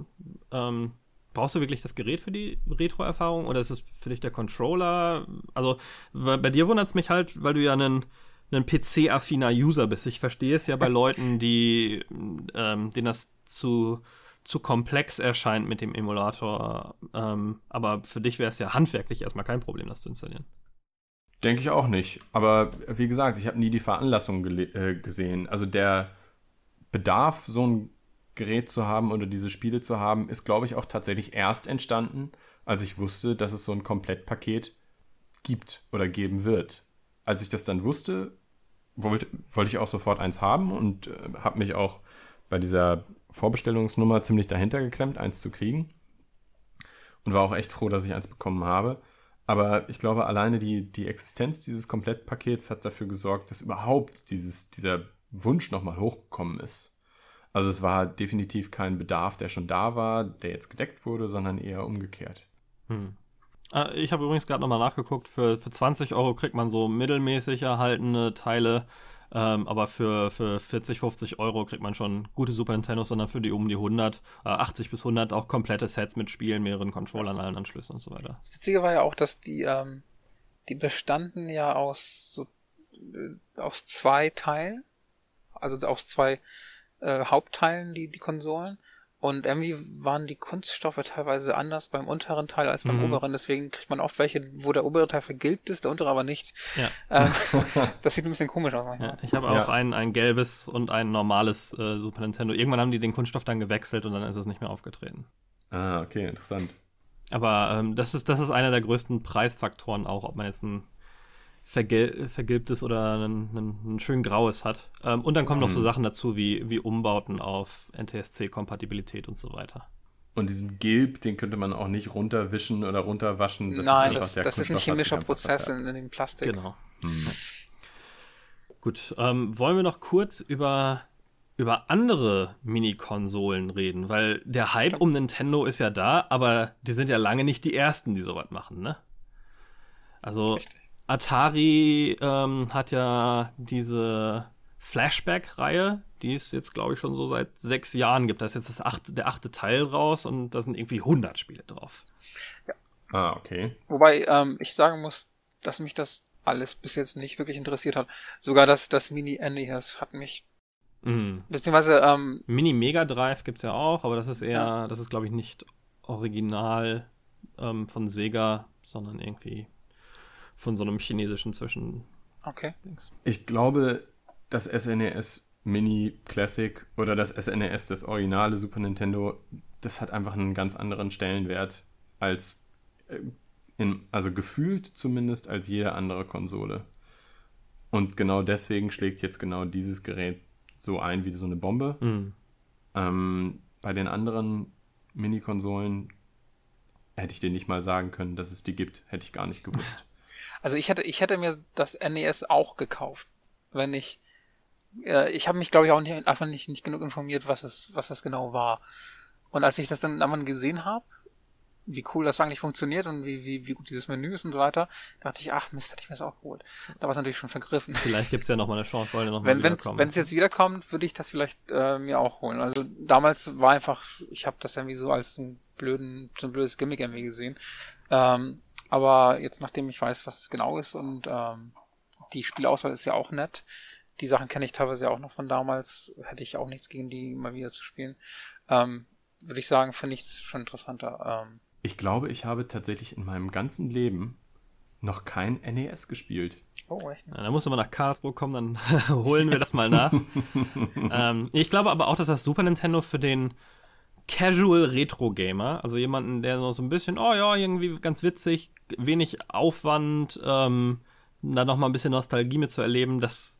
Ähm, brauchst du wirklich das Gerät für die Retro-Erfahrung oder ist es für dich der Controller? Also bei, bei dir wundert es mich halt, weil du ja einen, einen PC-affiner User bist. Ich verstehe es ja bei Leuten, die ähm, denen das zu zu komplex erscheint mit dem Emulator. Ähm, aber für dich wäre es ja handwerklich erstmal kein Problem, das zu installieren. Denke ich auch nicht. Aber wie gesagt, ich habe nie die Veranlassung äh, gesehen. Also der Bedarf, so ein Gerät zu haben oder diese Spiele zu haben, ist, glaube ich, auch tatsächlich erst entstanden, als ich wusste, dass es so ein Komplettpaket gibt oder geben wird. Als ich das dann wusste, wollte, wollte ich auch sofort eins haben und äh, habe mich auch bei dieser Vorbestellungsnummer ziemlich dahinter geklemmt, eins zu kriegen. Und war auch echt froh, dass ich eins bekommen habe. Aber ich glaube, alleine die, die Existenz dieses Komplettpakets hat dafür gesorgt, dass überhaupt dieses, dieser Wunsch nochmal hochgekommen ist. Also es war definitiv kein Bedarf, der schon da war, der jetzt gedeckt wurde, sondern eher umgekehrt. Hm. Äh, ich habe übrigens gerade nochmal nachgeguckt, für, für 20 Euro kriegt man so mittelmäßig erhaltene Teile, ähm, aber für, für 40, 50 Euro kriegt man schon gute Super Nintendo, sondern für die um die 100, äh, 80 bis 100 auch komplette Sets mit Spielen, mehreren Controllern, allen Anschlüssen und so weiter. Das Witzige war ja auch, dass die, ähm, die bestanden ja aus, so, äh, aus zwei Teilen, also aus zwei äh, Hauptteilen, die, die Konsolen. Und irgendwie waren die Kunststoffe teilweise anders beim unteren Teil als beim mhm. oberen. Deswegen kriegt man oft welche, wo der obere Teil vergilbt ist, der untere aber nicht. Ja. Ähm, das sieht ein bisschen komisch aus. Ja, ich habe auch ja. ein, ein gelbes und ein normales äh, Super Nintendo. Irgendwann haben die den Kunststoff dann gewechselt und dann ist es nicht mehr aufgetreten. Ah, okay, interessant. Aber ähm, das, ist, das ist einer der größten Preisfaktoren auch, ob man jetzt ein vergil vergilbtes oder ein, ein, ein schön graues hat. Ähm, und dann kommen noch so mhm. Sachen dazu wie, wie Umbauten auf NTSC-Kompatibilität und so weiter. Und diesen Gilb, den könnte man auch nicht runterwischen oder runterwaschen. Das Nein, ist das, das ist ein chemischer Prozess in, in, dem Plastik. Genau. Mhm. Gut, ähm, wollen wir noch kurz über, über andere Mini-Konsolen reden? Weil der Hype Stimmt. um Nintendo ist ja da, aber die sind ja lange nicht die ersten, die sowas machen, ne? Also, Richtig. Atari ähm, hat ja diese Flashback-Reihe, die es jetzt, glaube ich, schon so seit sechs Jahren gibt. Da ist jetzt das achte, der achte Teil raus und da sind irgendwie 100 Spiele drauf. Ja. Ah, okay. Wobei ähm, ich sagen muss, dass mich das alles bis jetzt nicht wirklich interessiert hat. Sogar das, das Mini-NES hat mich Mhm. Beziehungsweise, ähm, Mini Mega Drive gibt es ja auch, aber das ist eher, ja. das ist glaube ich nicht original ähm, von Sega, sondern irgendwie von so einem chinesischen Zwischen. Okay. Ich glaube, das SNES e Mini Classic oder das SNES, e das originale Super Nintendo, das hat einfach einen ganz anderen Stellenwert als, äh, in, also gefühlt zumindest, als jede andere Konsole. Und genau deswegen schlägt jetzt genau dieses Gerät so ein wie so eine Bombe. Mhm. Ähm, bei den anderen Mini-Konsolen hätte ich dir nicht mal sagen können, dass es die gibt. Hätte ich gar nicht gewusst. Also ich hätte, ich hätte mir das NES auch gekauft, wenn ich, äh, ich habe mich glaube ich auch nicht, einfach nicht, nicht genug informiert, was es, was das genau war. Und als ich das dann einmal gesehen habe, wie cool das eigentlich funktioniert und wie, wie, wie gut dieses Menü ist und so weiter, dachte ich, ach Mist, hätte ich mir das auch geholt. Da war es natürlich schon vergriffen. Vielleicht gibt's ja noch mal eine Chance, weil noch wenn, wiederkommen. Wenn es jetzt wiederkommt, würde ich das vielleicht äh, mir auch holen. Also damals war einfach, ich habe das irgendwie so als einen blöden, so ein blödes Gimmick irgendwie gesehen. Ähm, aber jetzt, nachdem ich weiß, was es genau ist und ähm, die Spielauswahl ist ja auch nett. Die Sachen kenne ich teilweise ja auch noch von damals. Hätte ich auch nichts gegen die mal wieder zu spielen. Ähm, Würde ich sagen, finde ich es schon interessanter. Ähm, ich glaube, ich habe tatsächlich in meinem ganzen Leben noch kein NES gespielt. Oh, echt? Ja, da musst du mal nach Karlsruhe kommen, dann holen wir das mal nach. ähm, ich glaube aber auch, dass das Super Nintendo für den Casual Retro Gamer, also jemanden, der so ein bisschen, oh ja, irgendwie ganz witzig, wenig Aufwand, ähm, da nochmal ein bisschen Nostalgie mit zu erleben, dass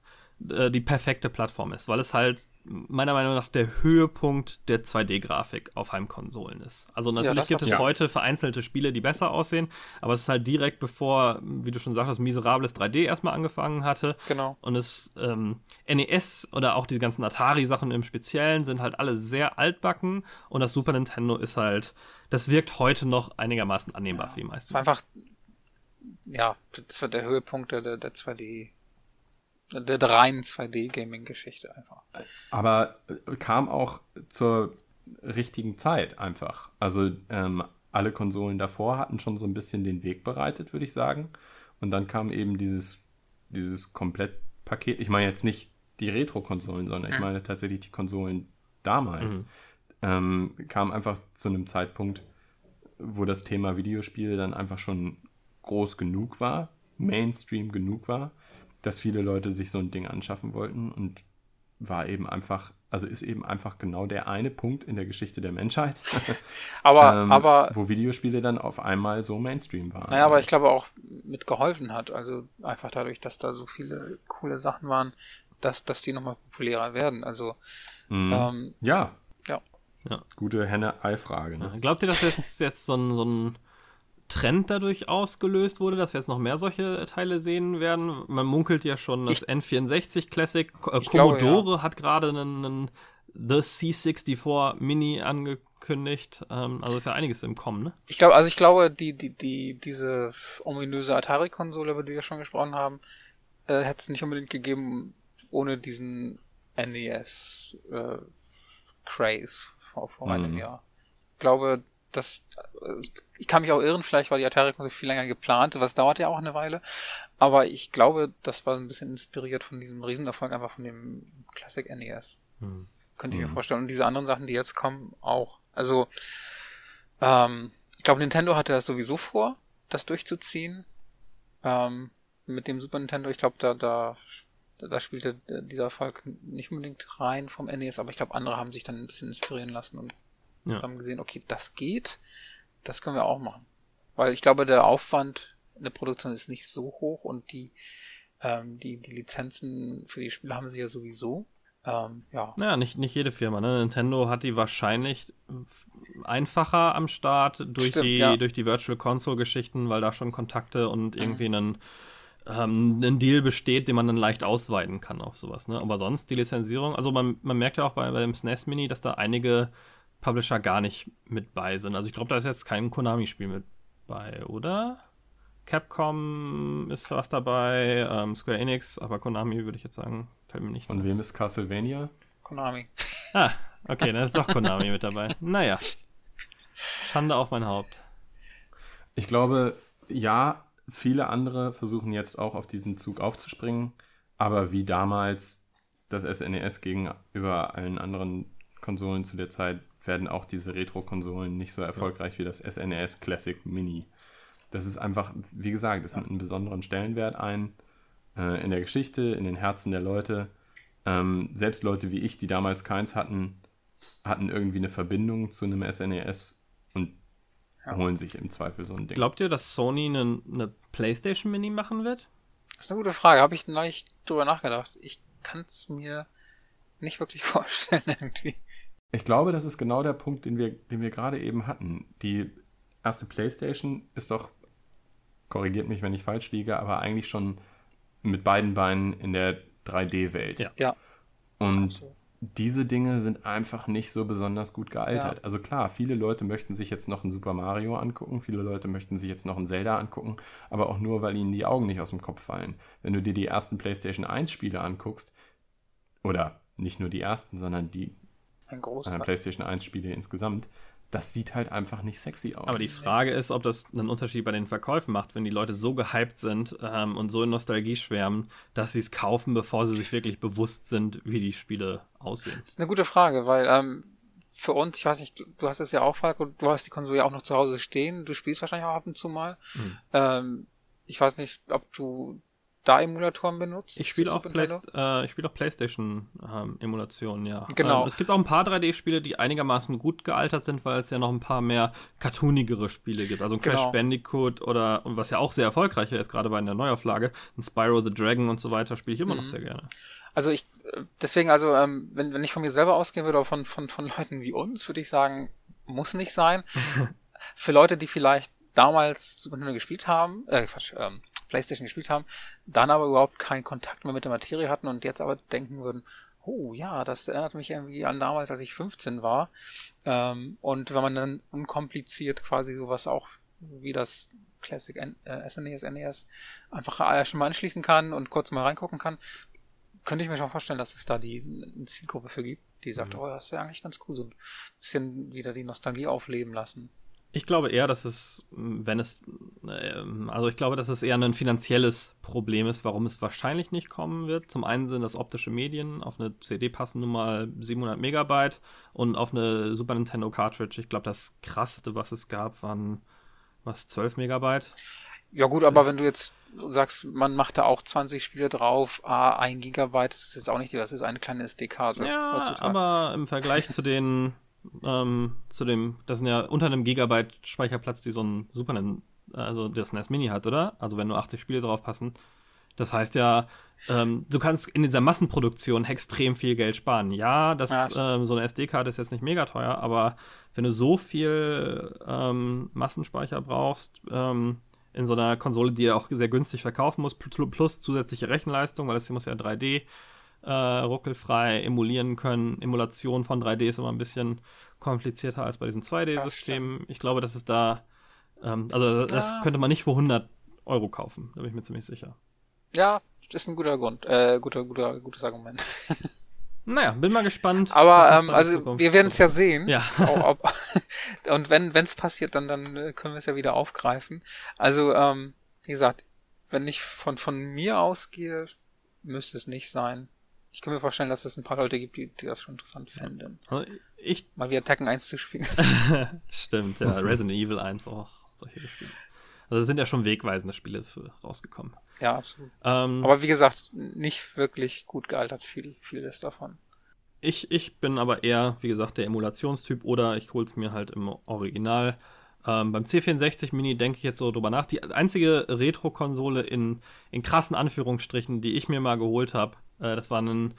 äh, die perfekte Plattform ist, weil es halt meiner Meinung nach der Höhepunkt der 2D-Grafik auf Heimkonsolen ist. Also natürlich ja, gibt es heute vereinzelte Spiele, die besser aussehen, aber es ist halt direkt bevor, wie du schon sagtest, miserables 3D erstmal angefangen hatte. Genau. Und es ähm, NES oder auch die ganzen Atari-Sachen im Speziellen sind halt alle sehr altbacken und das Super Nintendo ist halt, das wirkt heute noch einigermaßen annehmbar ja. für die meisten. Einfach, ja, das war der Höhepunkt der, der 2D der reinen 2D-Gaming-Geschichte einfach. Aber äh, kam auch zur richtigen Zeit einfach. Also ähm, alle Konsolen davor hatten schon so ein bisschen den Weg bereitet, würde ich sagen. Und dann kam eben dieses, dieses Komplettpaket. Ich meine jetzt nicht die Retro-Konsolen, sondern ich meine tatsächlich die Konsolen damals. Mhm. Ähm, kam einfach zu einem Zeitpunkt, wo das Thema Videospiele dann einfach schon groß genug war, Mainstream genug war dass viele Leute sich so ein Ding anschaffen wollten und war eben einfach Also ist eben einfach genau der eine Punkt in der Geschichte der Menschheit, Aber, ähm, aber, wo Videospiele dann auf einmal so Mainstream waren. naja, aber ich glaube auch mitgeholfen hat. Also einfach dadurch, dass da so viele coole Sachen waren, dass, dass die nochmal populärer werden. Also, Mhm. ähm, ja. Ja. Ja. Gute Henne-Ei-Frage. Ne? Glaubt ihr, dass jetzt, jetzt so, ein, so ein Trend dadurch ausgelöst wurde, dass wir jetzt noch mehr solche Teile sehen werden? Man munkelt ja schon, das N64 Classic, äh, Ich glaube, Commodore hat gerade einen, einen The C64 Mini angekündigt. Ähm, also ist ja einiges im Kommen, ne? Ich glaube, also ich glaube, die, die, die, diese ominöse Atari-Konsole, über die wir schon gesprochen haben, äh, hätte es nicht unbedingt gegeben ohne diesen NES äh, Craze vor, vor einem Mhm. Jahr. Ich glaube, das äh, ich kann mich auch irren, vielleicht war die Atari-Konsole viel länger geplant, was dauert ja auch eine Weile. Aber ich glaube, das war ein bisschen inspiriert von diesem Riesenerfolg einfach von dem Classic NES. Hm. Könnte ich mir Mhm. vorstellen. Und diese anderen Sachen, die jetzt kommen, auch. Also, ähm, ich glaube, Nintendo hatte das sowieso vor, das durchzuziehen. Ähm, mit dem Super Nintendo, ich glaube, da, da, da spielte dieser Erfolg nicht unbedingt rein vom NES, aber ich glaube, andere haben sich dann ein bisschen inspirieren lassen und Ja. haben gesehen, okay, das geht, das können wir auch machen. Weil ich glaube, der Aufwand in der Produktion ist nicht so hoch und die, ähm, die, die Lizenzen für die Spiele haben sie ja sowieso. Ähm, ja. Naja, nicht, nicht jede Firma. Ne? Nintendo hat die wahrscheinlich einfacher am Start durch, Stimmt, die, ja. durch die Virtual Console-Geschichten, weil da schon Kontakte Mhm. und irgendwie einen, ähm, ein Deal besteht, den man dann leicht ausweiten kann auf sowas. Ne? Aber sonst die Lizenzierung, also man, man merkt ja auch bei, bei dem SNES Mini, dass da einige Publisher gar nicht mit bei sind. Also ich glaube, da ist jetzt kein Konami-Spiel mit bei, oder? Capcom ist was dabei, ähm, Square Enix, aber Konami würde ich jetzt sagen, fällt mir nicht Von wem ist Castlevania? Konami. Ah, okay, dann ist doch Konami mit dabei. Naja. Schande auf mein Haupt. Ich glaube, ja, viele andere versuchen jetzt auch auf diesen Zug aufzuspringen, aber wie damals das SNES gegenüber allen anderen Konsolen zu der Zeit werden auch diese Retro-Konsolen nicht so erfolgreich wie das SNES Classic Mini. Das ist einfach, wie gesagt, es nimmt einen besonderen Stellenwert ein äh, in der Geschichte, in den Herzen der Leute. Ähm, selbst Leute wie ich, die damals keins hatten, hatten irgendwie eine Verbindung zu einem SNES und Ja. holen sich im Zweifel so ein Ding. Glaubt ihr, dass Sony eine, eine PlayStation Mini machen wird? Das ist eine gute Frage. Habe ich neulich drüber nachgedacht. Ich kann es mir nicht wirklich vorstellen irgendwie. Ich glaube, das ist genau der Punkt, den wir, den wir gerade eben hatten. Die erste PlayStation ist doch, korrigiert mich, wenn ich falsch liege, aber eigentlich schon mit beiden Beinen in der 3D-Welt. Ja. Ja. Und So. diese Dinge sind einfach nicht so besonders gut gealtert. Ja. Also klar, viele Leute möchten sich jetzt noch ein Super Mario angucken, viele Leute möchten sich jetzt noch ein Zelda angucken, aber auch nur, weil ihnen die Augen nicht aus dem Kopf fallen. Wenn du dir die ersten PlayStation 1 Spiele anguckst, oder nicht nur die ersten, sondern die Ein äh, Großteil. PlayStation 1 Spiele insgesamt, das sieht halt einfach nicht sexy aus. Aber die Frage ist, ob das einen Unterschied bei den Verkäufen macht, wenn die Leute so gehypt sind ähm, und so in Nostalgie schwärmen, dass sie es kaufen, bevor sie sich wirklich bewusst sind, wie die Spiele aussehen. Das ist eine gute Frage, weil ähm, für uns, ich weiß nicht, du hast es ja auch, Falk, und du hast die Konsole ja auch noch zu Hause stehen. Du spielst wahrscheinlich auch ab und zu mal. Mhm. Ähm, ich weiß nicht, ob du da Emulatoren benutzt. Ich spiele für auch, Play äh, ich spiel auch PlayStation-Emulationen, ja. Genau. Ähm, es gibt auch ein paar 3D-Spiele, die einigermaßen gut gealtert sind, weil es ja noch ein paar mehr cartoonigere Spiele gibt. Also ein Crash Genau. Bandicoot oder, und was ja auch sehr erfolgreich ist, gerade bei einer Neuauflage, ein Spyro the Dragon und so weiter, spiele ich immer noch Mhm. sehr gerne. Also ich, äh, deswegen, also, ähm, wenn, wenn ich von mir selber ausgehen würde, oder von, von, von Leuten wie uns, würde ich sagen, muss nicht sein. Für Leute, die vielleicht damals Super Nintendo gespielt haben, äh, Quatsch, ähm, Playstation gespielt haben, dann aber überhaupt keinen Kontakt mehr mit der Materie hatten und jetzt aber denken würden, oh ja, das erinnert mich irgendwie an damals, als ich 15 war. Ähm, und wenn man dann unkompliziert quasi sowas auch wie das Classic N äh, SNES, NES einfach äh, schon mal anschließen kann und kurz mal reingucken kann, könnte ich mir schon vorstellen, dass es da die eine Zielgruppe für gibt, die sagt, oh, das wäre eigentlich ganz cool, so ein bisschen wieder die Nostalgie aufleben lassen. Ich glaube eher, dass es, wenn es, ähm, also ich glaube, dass es eher ein finanzielles Problem ist, warum es wahrscheinlich nicht kommen wird. Zum einen sind das optische Medien, auf eine CD passen nun mal 700 Megabyte und auf eine Super Nintendo Cartridge, ich glaube, das krasseste, was es gab, waren was, 12 Megabyte? Ja gut, aber wenn du jetzt sagst, man macht da auch 20 Spiele drauf, ah, ein Gigabyte, das ist jetzt auch nicht, das ist eine kleine SD-Karte. Ja, heutzutage. aber im Vergleich zu den, ähm, zu dem, das sind ja unter einem Gigabyte Speicherplatz, die so ein Super, also das NES Mini hat, oder? Also wenn nur 80 Spiele drauf passen. Das heißt ja, ähm, du kannst in dieser Massenproduktion extrem viel Geld sparen. Ja, das, ja, ähm, so eine SD-Karte ist jetzt nicht mega teuer, aber wenn du so viel ähm, Massenspeicher brauchst, ähm, in so einer Konsole, die er auch sehr günstig verkaufen muss, plus zusätzliche Rechenleistung, weil das hier muss ja 3D äh, ruckelfrei emulieren können. Emulation von 3D ist immer ein bisschen komplizierter als bei diesen 2D-Systemen. Ich glaube, das ist da, ähm, also das ja. könnte man nicht für 100 Euro kaufen, da bin ich mir ziemlich sicher. Ja, ist ein guter Grund, äh, guter, guter, gutes Argument. Naja, bin mal gespannt. Aber ähm, also wir werden es ja sehen. Ja. Ob, ob, und wenn es passiert, dann dann äh, können wir es ja wieder aufgreifen. Also ähm, wie gesagt, wenn ich von von mir ausgehe, müsste es nicht sein. Ich kann mir vorstellen, dass es ein paar Leute gibt, die, die das schon interessant fänden. Also ich mal wie Attacken 1 zu spielen. Stimmt, ja. Resident Evil 1 auch solche Spiele. Also sind ja schon wegweisende Spiele für, rausgekommen. Ja, absolut. Ähm, aber wie gesagt, nicht wirklich gut gealtert, viel, vieles davon. Ich, ich bin aber eher, wie gesagt, der Emulationstyp oder ich hol's mir halt im Original. Ähm, beim C64 Mini denke ich jetzt so drüber nach. Die einzige Retro-Konsole in, in krassen Anführungsstrichen, die ich mir mal geholt habe, äh, das war ein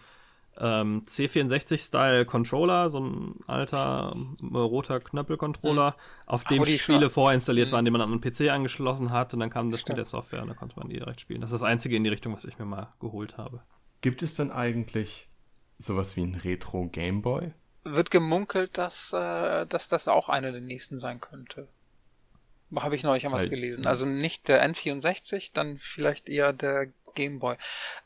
ähm, C64-Style-Controller, so ein alter äh, roter Knöppel-Controller, mhm. auf dem Spiele vorinstalliert mhm. waren, die man an einen PC angeschlossen hat und dann kam das Spiel der Software und dann konnte man die direkt spielen. Das ist das einzige in die Richtung, was ich mir mal geholt habe. Gibt es denn eigentlich sowas wie ein Retro Gameboy? Wird gemunkelt, dass, äh, dass das auch eine der nächsten sein könnte. Habe ich neulich was gelesen. Also nicht der N64, dann vielleicht eher der Game Boy.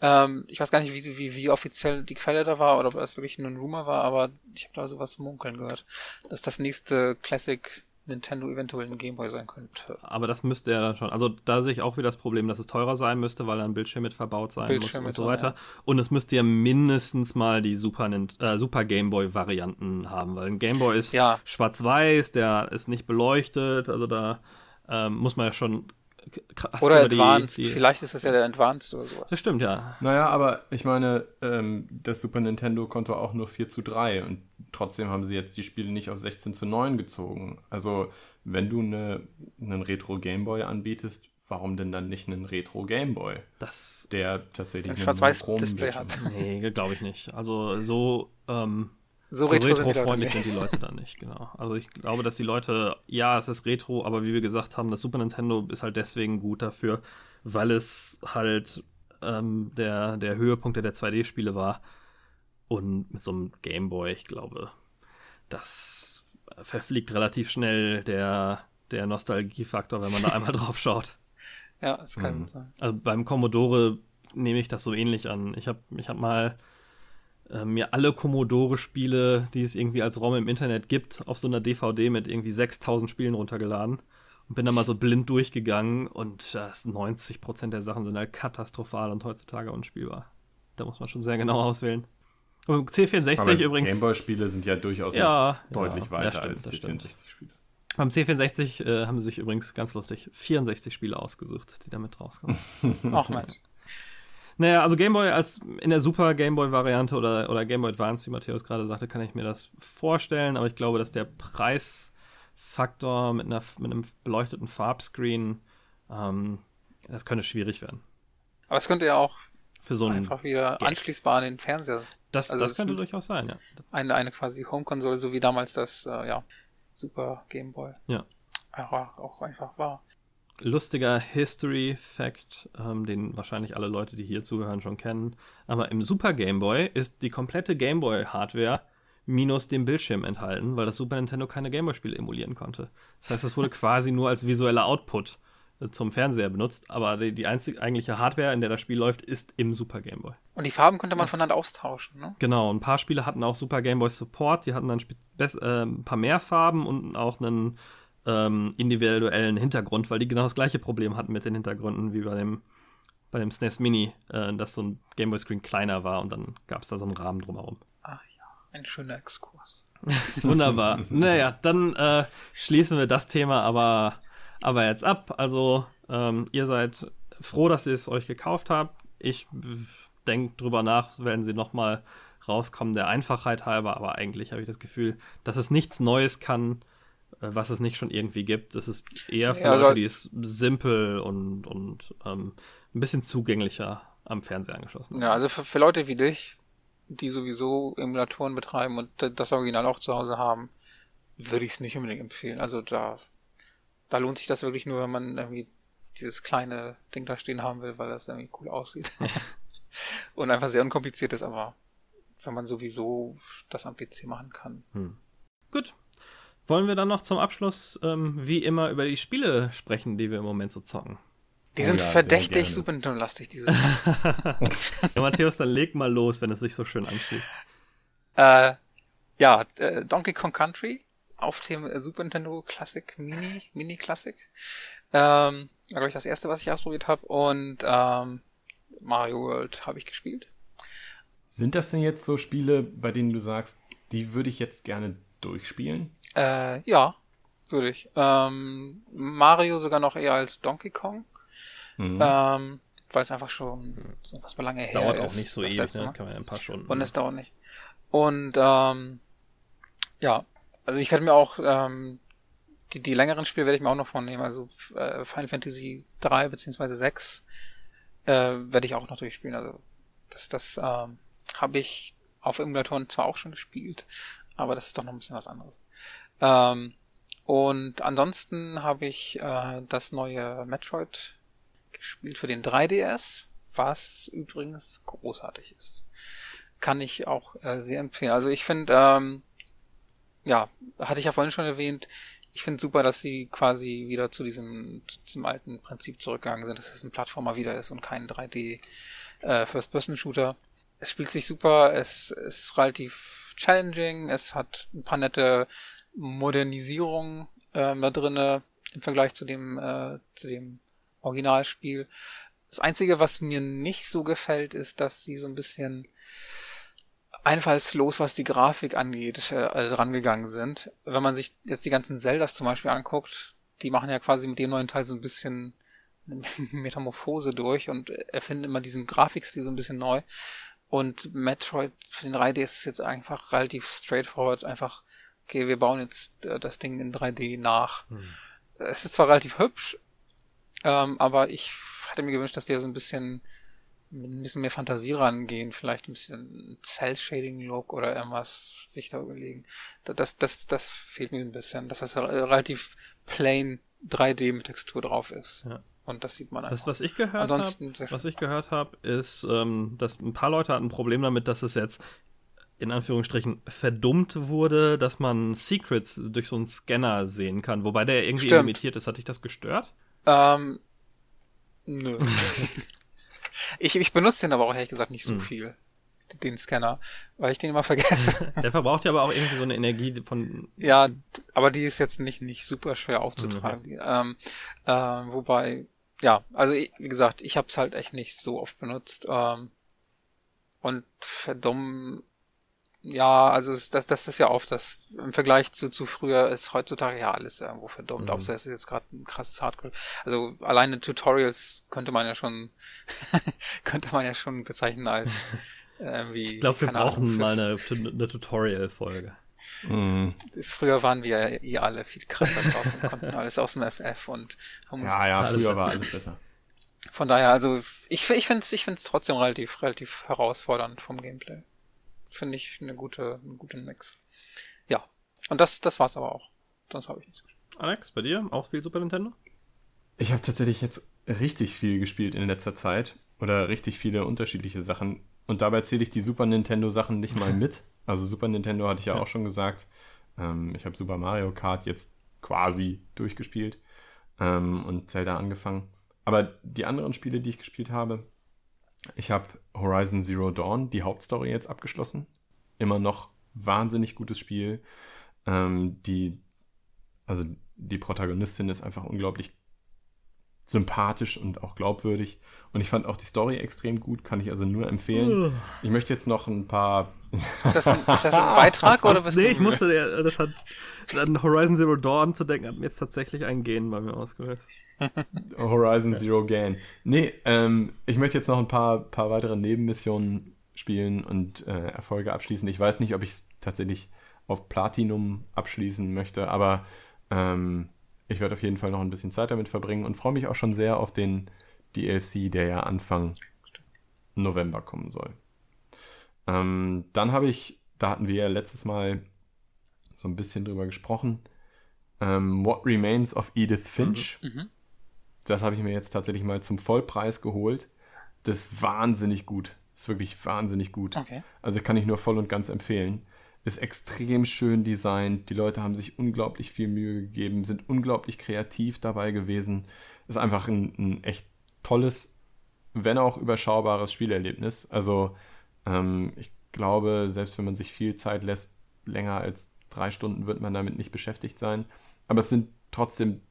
Ähm, ich weiß gar nicht, wie, wie, wie offiziell die Quelle da war oder ob das wirklich nur ein Rumor war, aber ich habe da sowas munkeln gehört, dass das nächste Classic Nintendo eventuell ein Gameboy sein könnte. Aber das müsste ja dann schon. Also da sehe ich auch wieder das Problem, dass es teurer sein müsste, weil ein Bildschirm mit verbaut sein Bildschirm muss und so weiter. Ja. Und es müsste ja mindestens mal die Super, äh, Super Gameboy-Varianten haben, weil ein Gameboy ist ja. schwarz-weiß, der ist nicht beleuchtet, also da ähm, muss man ja schon oder Advanced, die, die, vielleicht ist das ja der Advanced oder sowas. Das stimmt, ja. Naja, aber ich meine, ähm, das Super Nintendo konnte auch nur 4 zu 3 und trotzdem haben sie jetzt die Spiele nicht auf 16 zu 9 gezogen. Also, wenn du eine, einen Retro Gameboy anbietest, warum denn dann nicht einen Retro Gameboy? Das, der tatsächlich einen Schwarz-Weiß-Display hat. Nee, glaube ich nicht. Also, so, ähm, so, so retro retrofreundlich sind, sind, die Leute dann nicht, genau. Also ich glaube, dass die Leute, ja, es ist retro, aber wie wir gesagt haben, das Super Nintendo ist halt deswegen gut dafür, weil es halt ähm, der, der Höhepunkt der 2D-Spiele war. Und mit so einem Gameboy, ich glaube, das verfliegt relativ schnell der, der Nostalgiefaktor, wenn man da einmal drauf schaut. Ja, es kann mhm. sein. Also beim Commodore nehme ich das so ähnlich an. Ich habe ich hab mal äh, mir alle Commodore-Spiele, die es irgendwie als ROM im Internet gibt, auf so einer DVD mit irgendwie 6000 Spielen runtergeladen und bin da mal so blind durchgegangen und äh, 90% der Sachen sind halt katastrophal und heutzutage unspielbar. Da muss man schon sehr genau auswählen. Und C64 Aber übrigens. Gameboy-Spiele sind ja durchaus ja, deutlich ja, weiter stimmt, als C64-Spiele. Beim C64 äh, haben sie sich übrigens ganz lustig 64 Spiele ausgesucht, die damit rauskommen. Ach Mensch. Naja, also Gameboy als in der Super Gameboy-Variante oder, oder Gameboy Advance, wie Matthäus gerade sagte, kann ich mir das vorstellen, aber ich glaube, dass der Preisfaktor mit, einer, mit einem beleuchteten Farbscreen, ähm, das könnte schwierig werden. Aber es könnte ja auch für so einfach wieder Geld. anschließbar an den Fernseher. Das, also das, das könnte durchaus sein, ja. Eine, eine quasi Home-Konsole, so wie damals das, äh, ja, Super Gameboy. Ja. Auch, auch einfach war lustiger History-Fact, ähm, den wahrscheinlich alle Leute, die hier zuhören, schon kennen. Aber im Super Game Boy ist die komplette Game Boy-Hardware minus dem Bildschirm enthalten, weil das Super Nintendo keine Game Boy-Spiele emulieren konnte. Das heißt, es wurde quasi nur als visueller Output äh, zum Fernseher benutzt, aber die, die einzige eigentliche Hardware, in der das Spiel läuft, ist im Super Game Boy. Und die Farben konnte man voneinander austauschen, ne? Genau, ein paar Spiele hatten auch Super Game Boy Support, die hatten dann äh, ein paar mehr Farben und auch einen ähm, individuellen Hintergrund, weil die genau das gleiche Problem hatten mit den Hintergründen wie bei dem, bei dem SNES Mini, äh, dass so ein Gameboy-Screen kleiner war und dann gab es da so einen Rahmen drumherum. Ach ja, ein schöner Exkurs. Wunderbar. naja, dann äh, schließen wir das Thema aber, aber jetzt ab. Also Ähm, ihr seid froh, dass ihr es euch gekauft habt. Ich denke drüber nach, werden sie nochmal rauskommen, der Einfachheit halber, aber eigentlich habe ich das Gefühl, dass es nichts Neues kann, was es nicht schon irgendwie gibt. Es ist eher für ja, also, Leute, die es simpel und, und ähm, ein bisschen zugänglicher am Fernseher angeschlossen haben. Ja, also für, für Leute wie dich, die sowieso Emulatoren betreiben und das Original auch zu Hause haben, würde ich es nicht unbedingt empfehlen. Also da, da lohnt sich das wirklich nur, wenn man irgendwie dieses kleine Ding da stehen haben will, weil das irgendwie cool aussieht. und einfach sehr unkompliziert ist, aber wenn man sowieso das am PC machen kann. Hm. Gut. Wollen wir dann noch zum Abschluss ähm, wie immer über die Spiele sprechen, die wir im Moment so zocken? Die oh sind ja, verdächtig Super Nintendo-lastig dieses Mal. ja, Matthäus, dann leg mal los, wenn es sich so schön anschließt. Äh, ja, äh, Donkey Kong Country auf dem äh, Super Nintendo Classic Mini, Mini Classic. Ähm, glaube ich das erste, was ich ausprobiert habe. Und ähm, Mario World habe ich gespielt. Sind das denn jetzt so Spiele, bei denen du sagst, die würde ich jetzt gerne durchspielen? Äh, ja, würde ich. Ähm, Mario sogar noch eher als Donkey Kong. Mhm. Ähm, weil es einfach schon so was lange her dauert ist. Dauert auch nicht so ewig, ne? das kann man in ein paar Stunden. Und es dauert nicht. Und ähm, ja, also ich werde mir auch ähm, die, die längeren Spiele werde ich mir auch noch vornehmen. Also äh, Final Fantasy 3 beziehungsweise 6 äh, werde ich auch noch durchspielen. Also das, das ähm, habe ich auf Emulatoren zwar auch schon gespielt, aber das ist doch noch ein bisschen was anderes. Ähm, und ansonsten habe ich äh, das neue Metroid gespielt für den 3DS, was übrigens großartig ist. Kann ich auch äh, sehr empfehlen. Also ich finde, ähm, ja, hatte ich ja vorhin schon erwähnt, ich finde super, dass sie quasi wieder zu diesem zum alten Prinzip zurückgegangen sind, dass es ein Plattformer wieder ist und kein 3D äh, First-Person-Shooter. Es spielt sich super, es ist relativ challenging, es hat ein paar nette Modernisierungen ähm, da drinne im Vergleich zu dem äh, zu dem Originalspiel. Das Einzige, was mir nicht so gefällt, ist, dass sie so ein bisschen einfallslos, was die Grafik angeht, äh, rangegangen sind. Wenn man sich jetzt die ganzen Zeldas zum Beispiel anguckt, die machen ja quasi mit dem neuen Teil so ein bisschen Metamorphose durch und erfinden immer diesen Grafikstil so ein bisschen neu. Und Metroid für den 3D ist jetzt einfach relativ straightforward, einfach, okay, wir bauen jetzt äh, das Ding in 3D nach. Hm. Es ist zwar relativ hübsch, ähm, aber ich hatte mir gewünscht, dass die so ein bisschen ein bisschen mehr Fantasie rangehen, vielleicht ein bisschen Cell-Shading-Look oder irgendwas sich da überlegen. Das, das, das fehlt mir ein bisschen, dass das relativ plain 3D mit Textur drauf ist. Ja. Und das sieht man einfach. Das, was ich gehört habe, was ich gehört habe, ist, ähm, dass ein paar Leute hatten ein Problem damit, dass es jetzt in Anführungsstrichen verdummt wurde, dass man Secrets durch so einen Scanner sehen kann, wobei der irgendwie Stimmt. limitiert ist. Hat dich das gestört? Ähm, nö. ich, ich benutze den aber auch ehrlich gesagt nicht so hm. viel den Scanner, weil ich den immer vergesse. Der verbraucht ja aber auch irgendwie so eine Energie von. Ja, aber die ist jetzt nicht, nicht super schwer aufzutragen. Okay. Ähm, äh, wobei, ja, also wie gesagt, ich habe es halt echt nicht so oft benutzt. Ähm, und verdammt, ja, also das, das ist ja oft das, im Vergleich zu, zu früher ist heutzutage ja alles irgendwo verdummt, mhm. außer es ist jetzt gerade ein krasses Hardcore. Also alleine Tutorials könnte man ja schon, könnte man ja schon bezeichnen als irgendwie. Ich glaube, wir brauchen Ahnung, mal eine, eine Tutorial-Folge. Mhm. Früher waren wir ja eh alle viel krasser drauf und konnten alles aus dem FF und haben uns. Ja, ja, früher war alles besser. Von daher, also ich, ich finde es ich find's trotzdem relativ, relativ herausfordernd vom Gameplay. Finde ich eine gute, einen guten Mix. Ja. Und das, das war's aber auch. Sonst habe ich nichts gespielt. Alex, bei dir auch viel Super Nintendo? Ich habe tatsächlich jetzt richtig viel gespielt in letzter Zeit. Oder richtig viele unterschiedliche Sachen. Und dabei zähle ich die Super Nintendo Sachen nicht mal mit. Also Super Nintendo hatte ich ja, ja. auch schon gesagt. Ähm, ich habe Super Mario Kart jetzt quasi durchgespielt ähm, und Zelda angefangen. Aber die anderen Spiele, die ich gespielt habe, ich habe Horizon Zero Dawn, die Hauptstory jetzt abgeschlossen. Immer noch wahnsinnig gutes Spiel. Ähm, die, also die Protagonistin ist einfach unglaublich sympathisch und auch glaubwürdig. Und ich fand auch die Story extrem gut, kann ich also nur empfehlen. Ich möchte jetzt noch ein paar. Ist das ein, ist das ein Beitrag oder bist nee, du? ich musste, der- das hat, an Horizon Zero Dawn zu denken, hat mir jetzt tatsächlich ein Gen bei mir ausgelöst. Horizon Zero Gain. Nee, ähm, ich möchte jetzt noch ein paar, paar weitere Nebenmissionen spielen und äh, Erfolge abschließen. Ich weiß nicht, ob ich es tatsächlich auf Platinum abschließen möchte, aber ähm, ich werde auf jeden Fall noch ein bisschen Zeit damit verbringen und freue mich auch schon sehr auf den DLC, der ja Anfang November kommen soll. Ähm, dann habe ich, da hatten wir ja letztes Mal so ein bisschen drüber gesprochen, ähm, What Remains of Edith Finch. Das habe ich mir jetzt tatsächlich mal zum Vollpreis geholt. Das ist wahnsinnig gut. Das ist wirklich wahnsinnig gut. Okay. Also kann ich nur voll und ganz empfehlen. Ist extrem schön designt. Die Leute haben sich unglaublich viel Mühe gegeben, sind unglaublich kreativ dabei gewesen. Ist einfach ein, ein echt tolles, wenn auch überschaubares Spielerlebnis. Also ähm, ich glaube, selbst wenn man sich viel Zeit lässt, länger als drei Stunden wird man damit nicht beschäftigt sein. Aber es sind trotzdem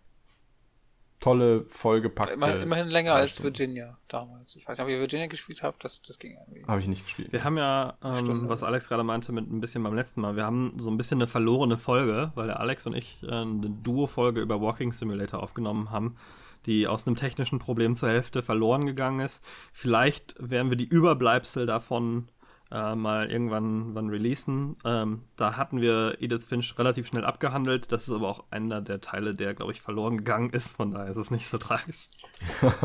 tolle, vollgepackte. Immer, immerhin länger als. Virginia damals. Ich weiß nicht, ob ihr Virginia gespielt habt, das, das ging irgendwie. Habe ich nicht gespielt. Wir haben ja, ähm, Stunde. was Alex gerade meinte, mit ein bisschen beim letzten Mal, wir haben so ein bisschen eine verlorene Folge, weil der Alex und ich äh, eine Duo-Folge über Walking Simulator aufgenommen haben, die aus einem technischen Problem zur Hälfte verloren gegangen ist. Vielleicht werden wir die Überbleibsel davon äh, mal irgendwann wann releasen. Ähm, da hatten wir Edith Finch relativ schnell abgehandelt. Das ist aber auch einer der Teile, der, glaube ich, verloren gegangen ist. Von daher ist es nicht so tragisch.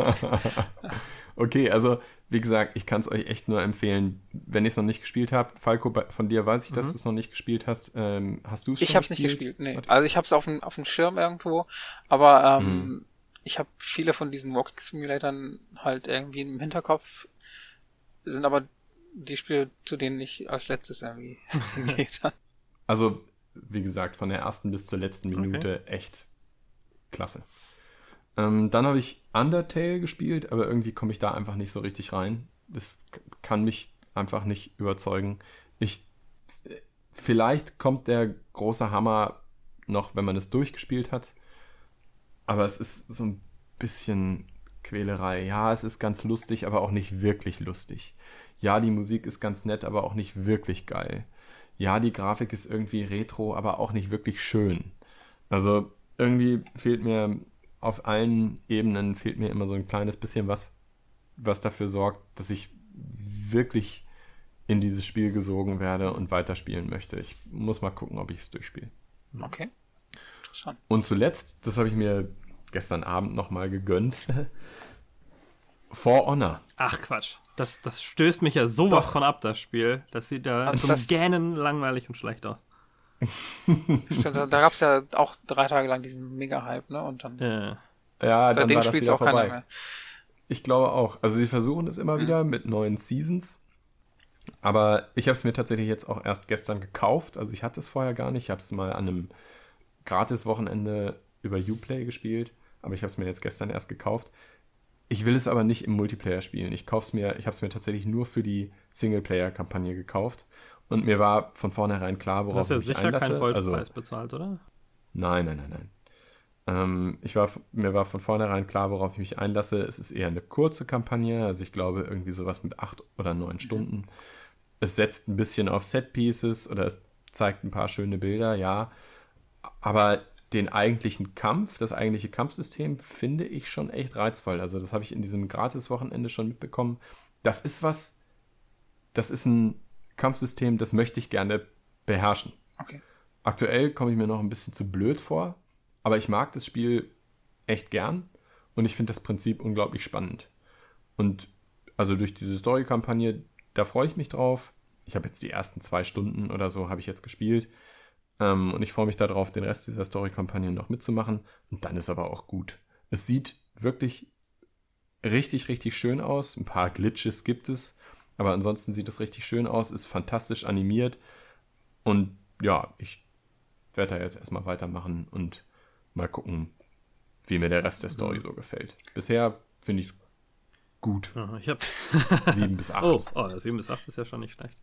Okay, also wie gesagt, ich kann es euch echt nur empfehlen, wenn ihr es noch nicht gespielt habt. Falco, von dir weiß ich, dass du es noch nicht gespielt hast. Ähm, hast du es schon Ich habe es nicht gespielt, nee. Also ich habe es auf dem, auf dem Schirm irgendwo, aber ähm, ich habe viele von diesen Walking Simulatoren halt irgendwie im Hinterkopf, sind aber die Spiele, zu denen ich als letztes irgendwie hingeht. Also, wie gesagt, von der ersten bis zur letzten Minute echt klasse. Ähm, dann habe ich Undertale gespielt, aber irgendwie komme ich da einfach nicht so richtig rein. Das kann mich einfach nicht überzeugen. Ich, vielleicht kommt der große Hammer noch, wenn man es durchgespielt hat. Aber es ist so ein bisschen Quälerei. Ja, es ist ganz lustig, aber auch nicht wirklich lustig. Ja, die Musik ist ganz nett, aber auch nicht wirklich geil. Ja, die Grafik ist irgendwie retro, aber auch nicht wirklich schön. Also irgendwie fehlt mir auf allen Ebenen fehlt mir immer so ein kleines bisschen was, was dafür sorgt, dass ich wirklich in dieses Spiel gesogen werde und weiterspielen möchte. Ich muss mal gucken, ob ich es durchspiele. Okay. Interessant. Und zuletzt, das habe ich mir gestern Abend nochmal gegönnt, For Honor. Ach Quatsch. Das, das stößt mich ja sowas Doch. von ab, das Spiel. Das sieht ja Also zum das- Gähnen langweilig und schlecht aus. Stimmt, da, da gab's ja auch drei Tage lang diesen Mega-Hype, ne? Und dann Ja, dann seitdem war das spielt's wieder auch keiner vorbei. mehr. Ich glaube auch. Also sie versuchen es immer wieder mit neuen Seasons. Aber ich habe es mir tatsächlich jetzt auch erst gestern gekauft. Also ich hatte es vorher gar nicht. Ich habe es mal an einem Gratis-Wochenende über Uplay gespielt. Aber ich habe es mir jetzt gestern erst gekauft. Ich will es aber nicht im Multiplayer spielen. Ich kauf's mir, ich habe es mir tatsächlich nur für die Singleplayer-Kampagne gekauft. Und mir war von vornherein klar, du worauf hast ja ich mich sicher einlasse. keinen Vollpreis also, bezahlt, oder? Nein, nein, nein, nein. Ähm, ich war, mir war von vornherein klar, worauf ich mich einlasse. Es ist eher eine kurze Kampagne, also ich glaube irgendwie sowas mit acht oder neun Stunden. Es setzt ein bisschen auf Set-Pieces oder es zeigt ein paar schöne Bilder, ja. Aber den eigentlichen Kampf, das eigentliche Kampfsystem finde ich schon echt reizvoll. Also das habe ich in diesem Gratis-Wochenende schon mitbekommen. Das ist was, das ist ein Kampfsystem, das möchte ich gerne beherrschen. Okay. Aktuell komme ich mir noch ein bisschen zu blöd vor, aber ich mag das Spiel echt gern und ich finde das Prinzip unglaublich spannend. Und also durch diese Story-Kampagne, da freue ich mich drauf. Ich habe jetzt die ersten zwei Stunden oder so habe ich jetzt gespielt ähm, und ich freue mich darauf, den Rest dieser Story-Kampagne noch mitzumachen und dann ist aber auch gut. Es sieht wirklich richtig, richtig schön aus. Ein paar Glitches gibt es, aber ansonsten sieht es richtig schön aus, ist fantastisch animiert und ja, ich werde da jetzt erstmal weitermachen und mal gucken, wie mir der Rest der Story so gefällt. Bisher finde ich es gut. Ich habe 7 bis 8. Oh, oh, 7 bis 8 ist ja schon nicht schlecht.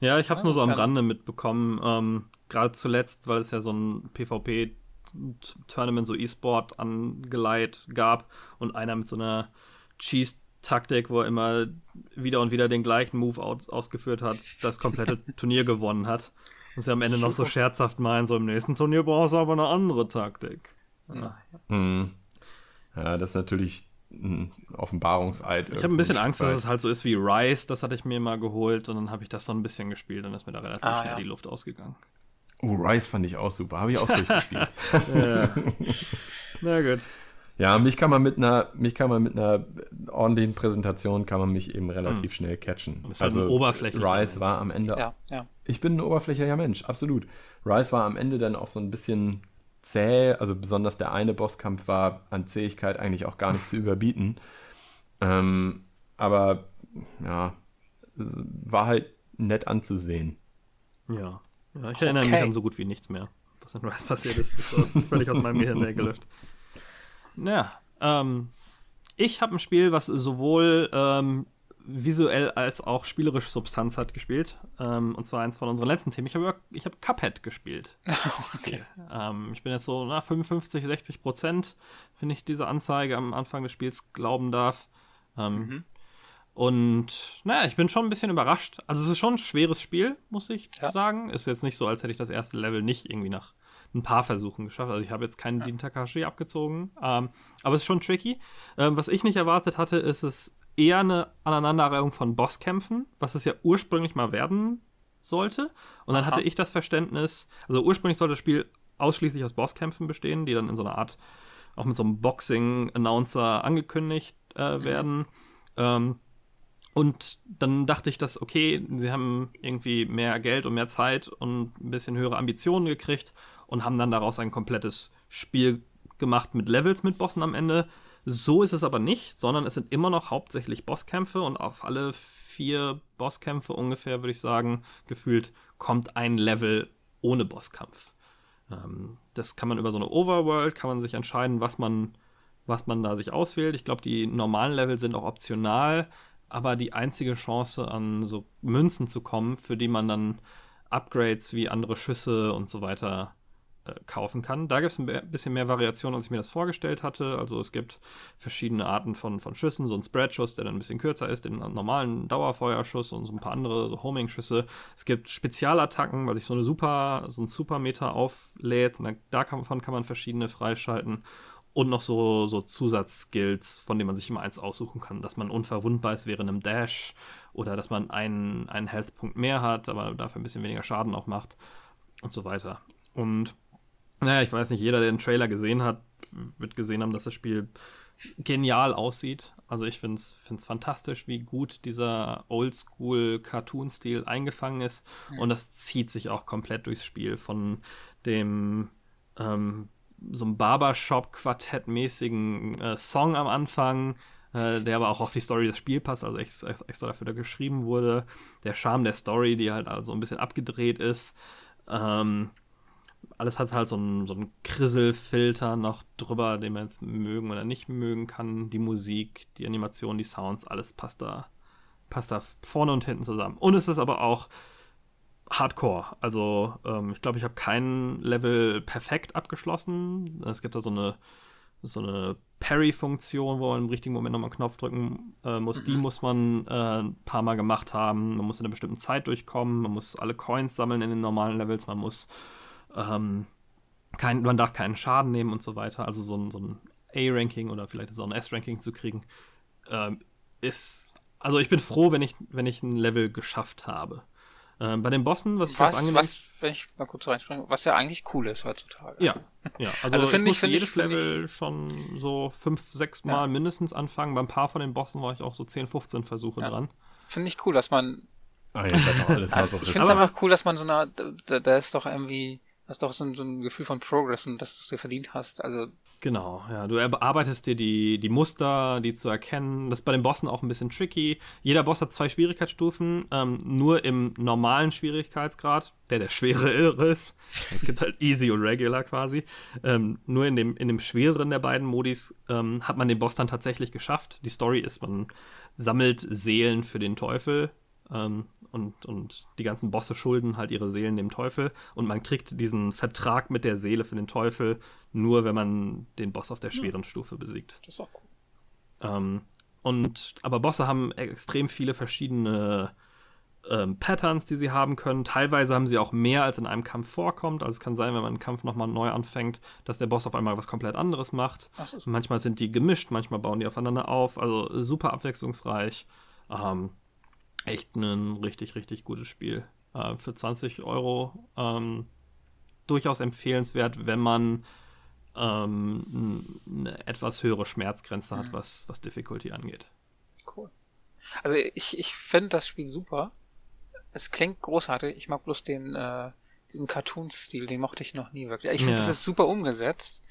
Ja, ich habe es nur so am Rande mitbekommen. Ähm, Gerade zuletzt, weil es ja so ein PvP Tournament, so E-Sport angeleiht gab und einer mit so einer Cheese-Taktik, wo er immer wieder und wieder den gleichen Move aus ausgeführt hat, das komplette Turnier gewonnen hat. Und sie am Ende noch so scherzhaft meinen, so im nächsten Turnier brauchst du aber eine andere Taktik. Ja, hm. ja das ist natürlich ein Offenbarungseid. Ich habe ein bisschen Angst, dass es halt so ist wie Rise, das hatte ich mir mal geholt und dann habe ich das so ein bisschen gespielt und ist mir da relativ ah, schnell ja. die Luft ausgegangen. Oh, Rise fand ich auch super, habe ich auch durchgespielt. ja. Na gut. Ja, mich kann man mit einer, mich kann man mit einer ordentlichen Präsentation kann man mich eben relativ hm. schnell catchen. Halt also Oberfläche. Rise war am Ende. Ja, ja. Ich bin ein oberflächlicher Mensch, absolut. Rise war am Ende dann auch so ein bisschen zäh, also besonders der eine Bosskampf war an Zähigkeit eigentlich auch gar nicht zu überbieten. Ähm, aber ja, war halt nett anzusehen. Ja. ja ich erinnere okay. mich an so gut wie nichts mehr, was in Rise passiert ist. Das ist völlig aus meinem Gehirn weggelöscht. Ja, ähm, ich habe ein Spiel, was sowohl ähm, visuell als auch spielerisch Substanz hat gespielt. Ähm, und zwar eins von unseren letzten Themen. Ich habe ich hab Cuphead gespielt. okay. Ähm, ich bin jetzt so nach 55, 60 Prozent, wenn ich diese Anzeige am Anfang des Spiels glauben darf. Ähm, mhm. Und naja, ich bin schon ein bisschen überrascht. Also es ist schon ein schweres Spiel, muss ich ja. sagen. Ist jetzt nicht so, als hätte ich das erste Level nicht irgendwie nach ein paar Versuchen geschafft. Also ich habe jetzt keinen ja. Din Takashi abgezogen. Ähm, aber es ist schon tricky. Ähm, was ich nicht erwartet hatte, ist es eher eine Aneinanderreihung von Bosskämpfen, was es ja ursprünglich mal werden sollte. Und dann Aha. hatte ich das Verständnis, also ursprünglich sollte das Spiel ausschließlich aus Bosskämpfen bestehen, die dann in so einer Art, auch mit so einem Boxing-Announcer angekündigt äh, mhm. werden. Mhm. Ähm, und dann dachte ich, dass, okay, sie haben irgendwie mehr Geld und mehr Zeit und ein bisschen höhere Ambitionen gekriegt und haben dann daraus ein komplettes Spiel gemacht mit Levels mit Bossen am Ende. So ist es aber nicht, sondern es sind immer noch hauptsächlich Bosskämpfe und auf alle vier Bosskämpfe ungefähr, würde ich sagen, gefühlt kommt ein Level ohne Bosskampf. Ähm, das kann man über so eine Overworld, kann man sich entscheiden, was man, was man da sich auswählt. Ich glaube, die normalen Level sind auch optional, aber die einzige Chance an so Münzen zu kommen, für die man dann Upgrades wie andere Schüsse und so weiter kaufen kann. Da gibt es ein bisschen mehr Variation, als ich mir das vorgestellt hatte. Also es gibt verschiedene Arten von, von Schüssen, so ein Spread-Schuss, der dann ein bisschen kürzer ist, den normalen Dauerfeuerschuss und so ein paar andere, so Homing-Schüsse. Es gibt Spezialattacken, weil sich so eine Super, so ein Supermeter auflädt. Und davon kann man verschiedene freischalten. Und noch so, so Zusatzskills, von denen man sich immer eins aussuchen kann, dass man unverwundbar ist während einem Dash oder dass man einen, einen Health-Punkt mehr hat, aber dafür ein bisschen weniger Schaden auch macht und so weiter. Und naja, ich weiß nicht, jeder, der den Trailer gesehen hat, wird gesehen haben, dass das Spiel genial aussieht. Also ich finde es fantastisch, wie gut dieser Oldschool-Cartoon-Stil eingefangen ist. Mhm. Und das zieht sich auch komplett durchs Spiel. Von dem ähm, so einem Barbershop-Quartett-mäßigen äh, Song am Anfang, äh, der aber auch auf die Story des Spiels passt, also extra, extra dafür da geschrieben wurde. Der Charme der Story, die halt also ein bisschen abgedreht ist. Ähm, alles hat halt so einen, so einen Krisselfilter noch drüber, den man jetzt mögen oder nicht mögen kann. Die Musik, die Animation, die Sounds, alles passt da, passt da vorne und hinten zusammen. Und es ist aber auch Hardcore. Also ähm, ich glaube, ich habe kein Level perfekt abgeschlossen. Es gibt da so eine, so eine Parry-Funktion, wo man im richtigen Moment nochmal einen Knopf drücken äh, muss. Mhm. Die muss man äh, ein paar Mal gemacht haben. Man muss in einer bestimmten Zeit durchkommen. Man muss alle Coins sammeln in den normalen Levels. Man muss ähm, kein, man darf keinen Schaden nehmen und so weiter. Also so ein, so ein A-Ranking oder vielleicht so ein S-Ranking zu kriegen, ähm, ist. Also ich bin froh, wenn ich, wenn ich ein Level geschafft habe. Ähm, bei den Bossen, was ich was, angenehm was, wenn ich mal kurz reinspringe, was ja eigentlich cool ist heutzutage. Ja, ja. Also, also finde ich, find jedes ich, Level ich, schon so fünf, sechs Mal ja. mindestens anfangen. Bei ein paar von den Bossen war ich auch so 10, 15 Versuche ja. dran. Finde ich cool, dass man. Ah, ja, also, ich finde es einfach cool, dass man so eine, da, da ist doch irgendwie hast doch so so ein Gefühl von Progress und dass du es dir verdient hast. Also Genau, ja. Du erarbeitest dir die, die Muster, die zu erkennen. Das ist bei den Bossen auch ein bisschen tricky. Jeder Boss hat zwei Schwierigkeitsstufen, ähm, nur im normalen Schwierigkeitsgrad, der der schwere ist. Es gibt halt Easy und Regular quasi. Ähm, nur in dem, in dem schwereren der beiden Modis ähm, hat man den Boss dann tatsächlich geschafft. Die Story ist, man sammelt Seelen für den Teufel Ähm, und, und die ganzen Bosse schulden halt ihre Seelen dem Teufel. Und man kriegt diesen Vertrag mit der Seele für den Teufel nur, wenn man den Boss auf der schweren ja. Stufe besiegt. Das ist auch cool. Ähm, und, aber Bosse haben extrem viele verschiedene ähm, Patterns, die sie haben können. Teilweise haben sie auch mehr, als in einem Kampf vorkommt. Also es kann sein, wenn man einen Kampf nochmal neu anfängt, dass der Boss auf einmal was komplett anderes macht. So. Manchmal sind die gemischt, manchmal bauen die aufeinander auf. Also super abwechslungsreich. Ähm, echt ein richtig, richtig gutes Spiel. Äh, für 20 Euro ähm, durchaus empfehlenswert, wenn man ähm, eine etwas höhere Schmerzgrenze hat, mhm. was, was Difficulty angeht. Cool. Also ich, ich finde das Spiel super. Es klingt großartig. Ich mag bloß den, äh, diesen Cartoon-Stil, den mochte ich noch nie wirklich. Ich finde, ja. das ist super umgesetzt.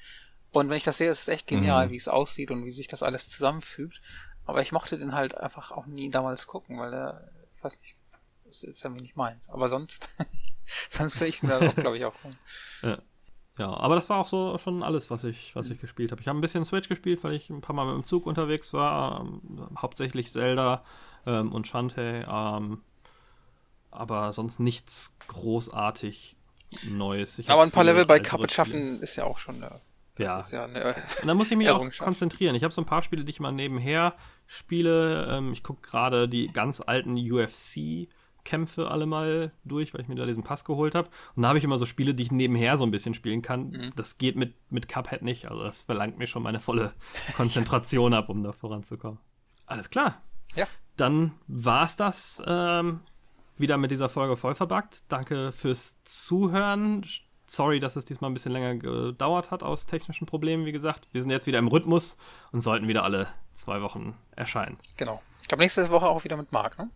Und wenn ich das sehe, ist es echt genial, mhm. wie es aussieht und wie sich das alles zusammenfügt. Aber ich mochte den halt einfach auch nie damals gucken, weil er, ich weiß nicht, das ist irgendwie nicht meins. Aber sonst, sonst finde ich ihn da auch, glaube ich, auch cool. Ja. Ja, aber das war auch so schon alles, was ich, was ich gespielt habe. Ich habe ein bisschen Switch gespielt, weil ich ein paar Mal mit dem Zug unterwegs war. Ähm, hauptsächlich Zelda ähm, und Shantae. Ähm, aber sonst nichts großartig Neues. Ich aber ein paar Level bei Carpet schaffen ist ja auch schon eine, das ja. Ist ja eine und da muss ich mich auch konzentrieren. Ich habe so ein paar Spiele, die ich mal nebenher spiele. Ähm, ich gucke gerade die ganz alten UFC Kämpfe alle mal durch, weil ich mir da diesen Pass geholt habe. Und da habe ich immer so Spiele, die ich nebenher so ein bisschen spielen kann. Mhm. Das geht mit, mit Cuphead nicht. Also das verlangt mir schon meine volle Konzentration ab, um da voranzukommen. Alles klar. Ja. Dann war's das ähm, wieder mit dieser Folge voll verbuggt. Danke fürs Zuhören. Sorry, dass es diesmal ein bisschen länger gedauert hat aus technischen Problemen, wie gesagt. Wir sind jetzt wieder im Rhythmus und sollten wieder alle zwei Wochen erscheinen. Genau. Ich glaube, nächste Woche auch wieder mit Marc, ne?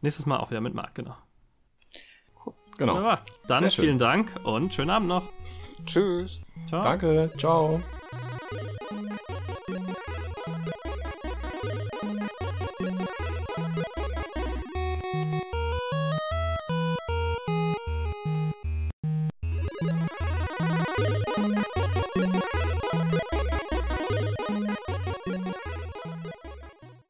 Nächstes Mal auch wieder mit Marc, genau. Genau. Wunderbar. Dann vielen Dank und schönen Abend noch. Tschüss. Ciao. Danke. Ciao.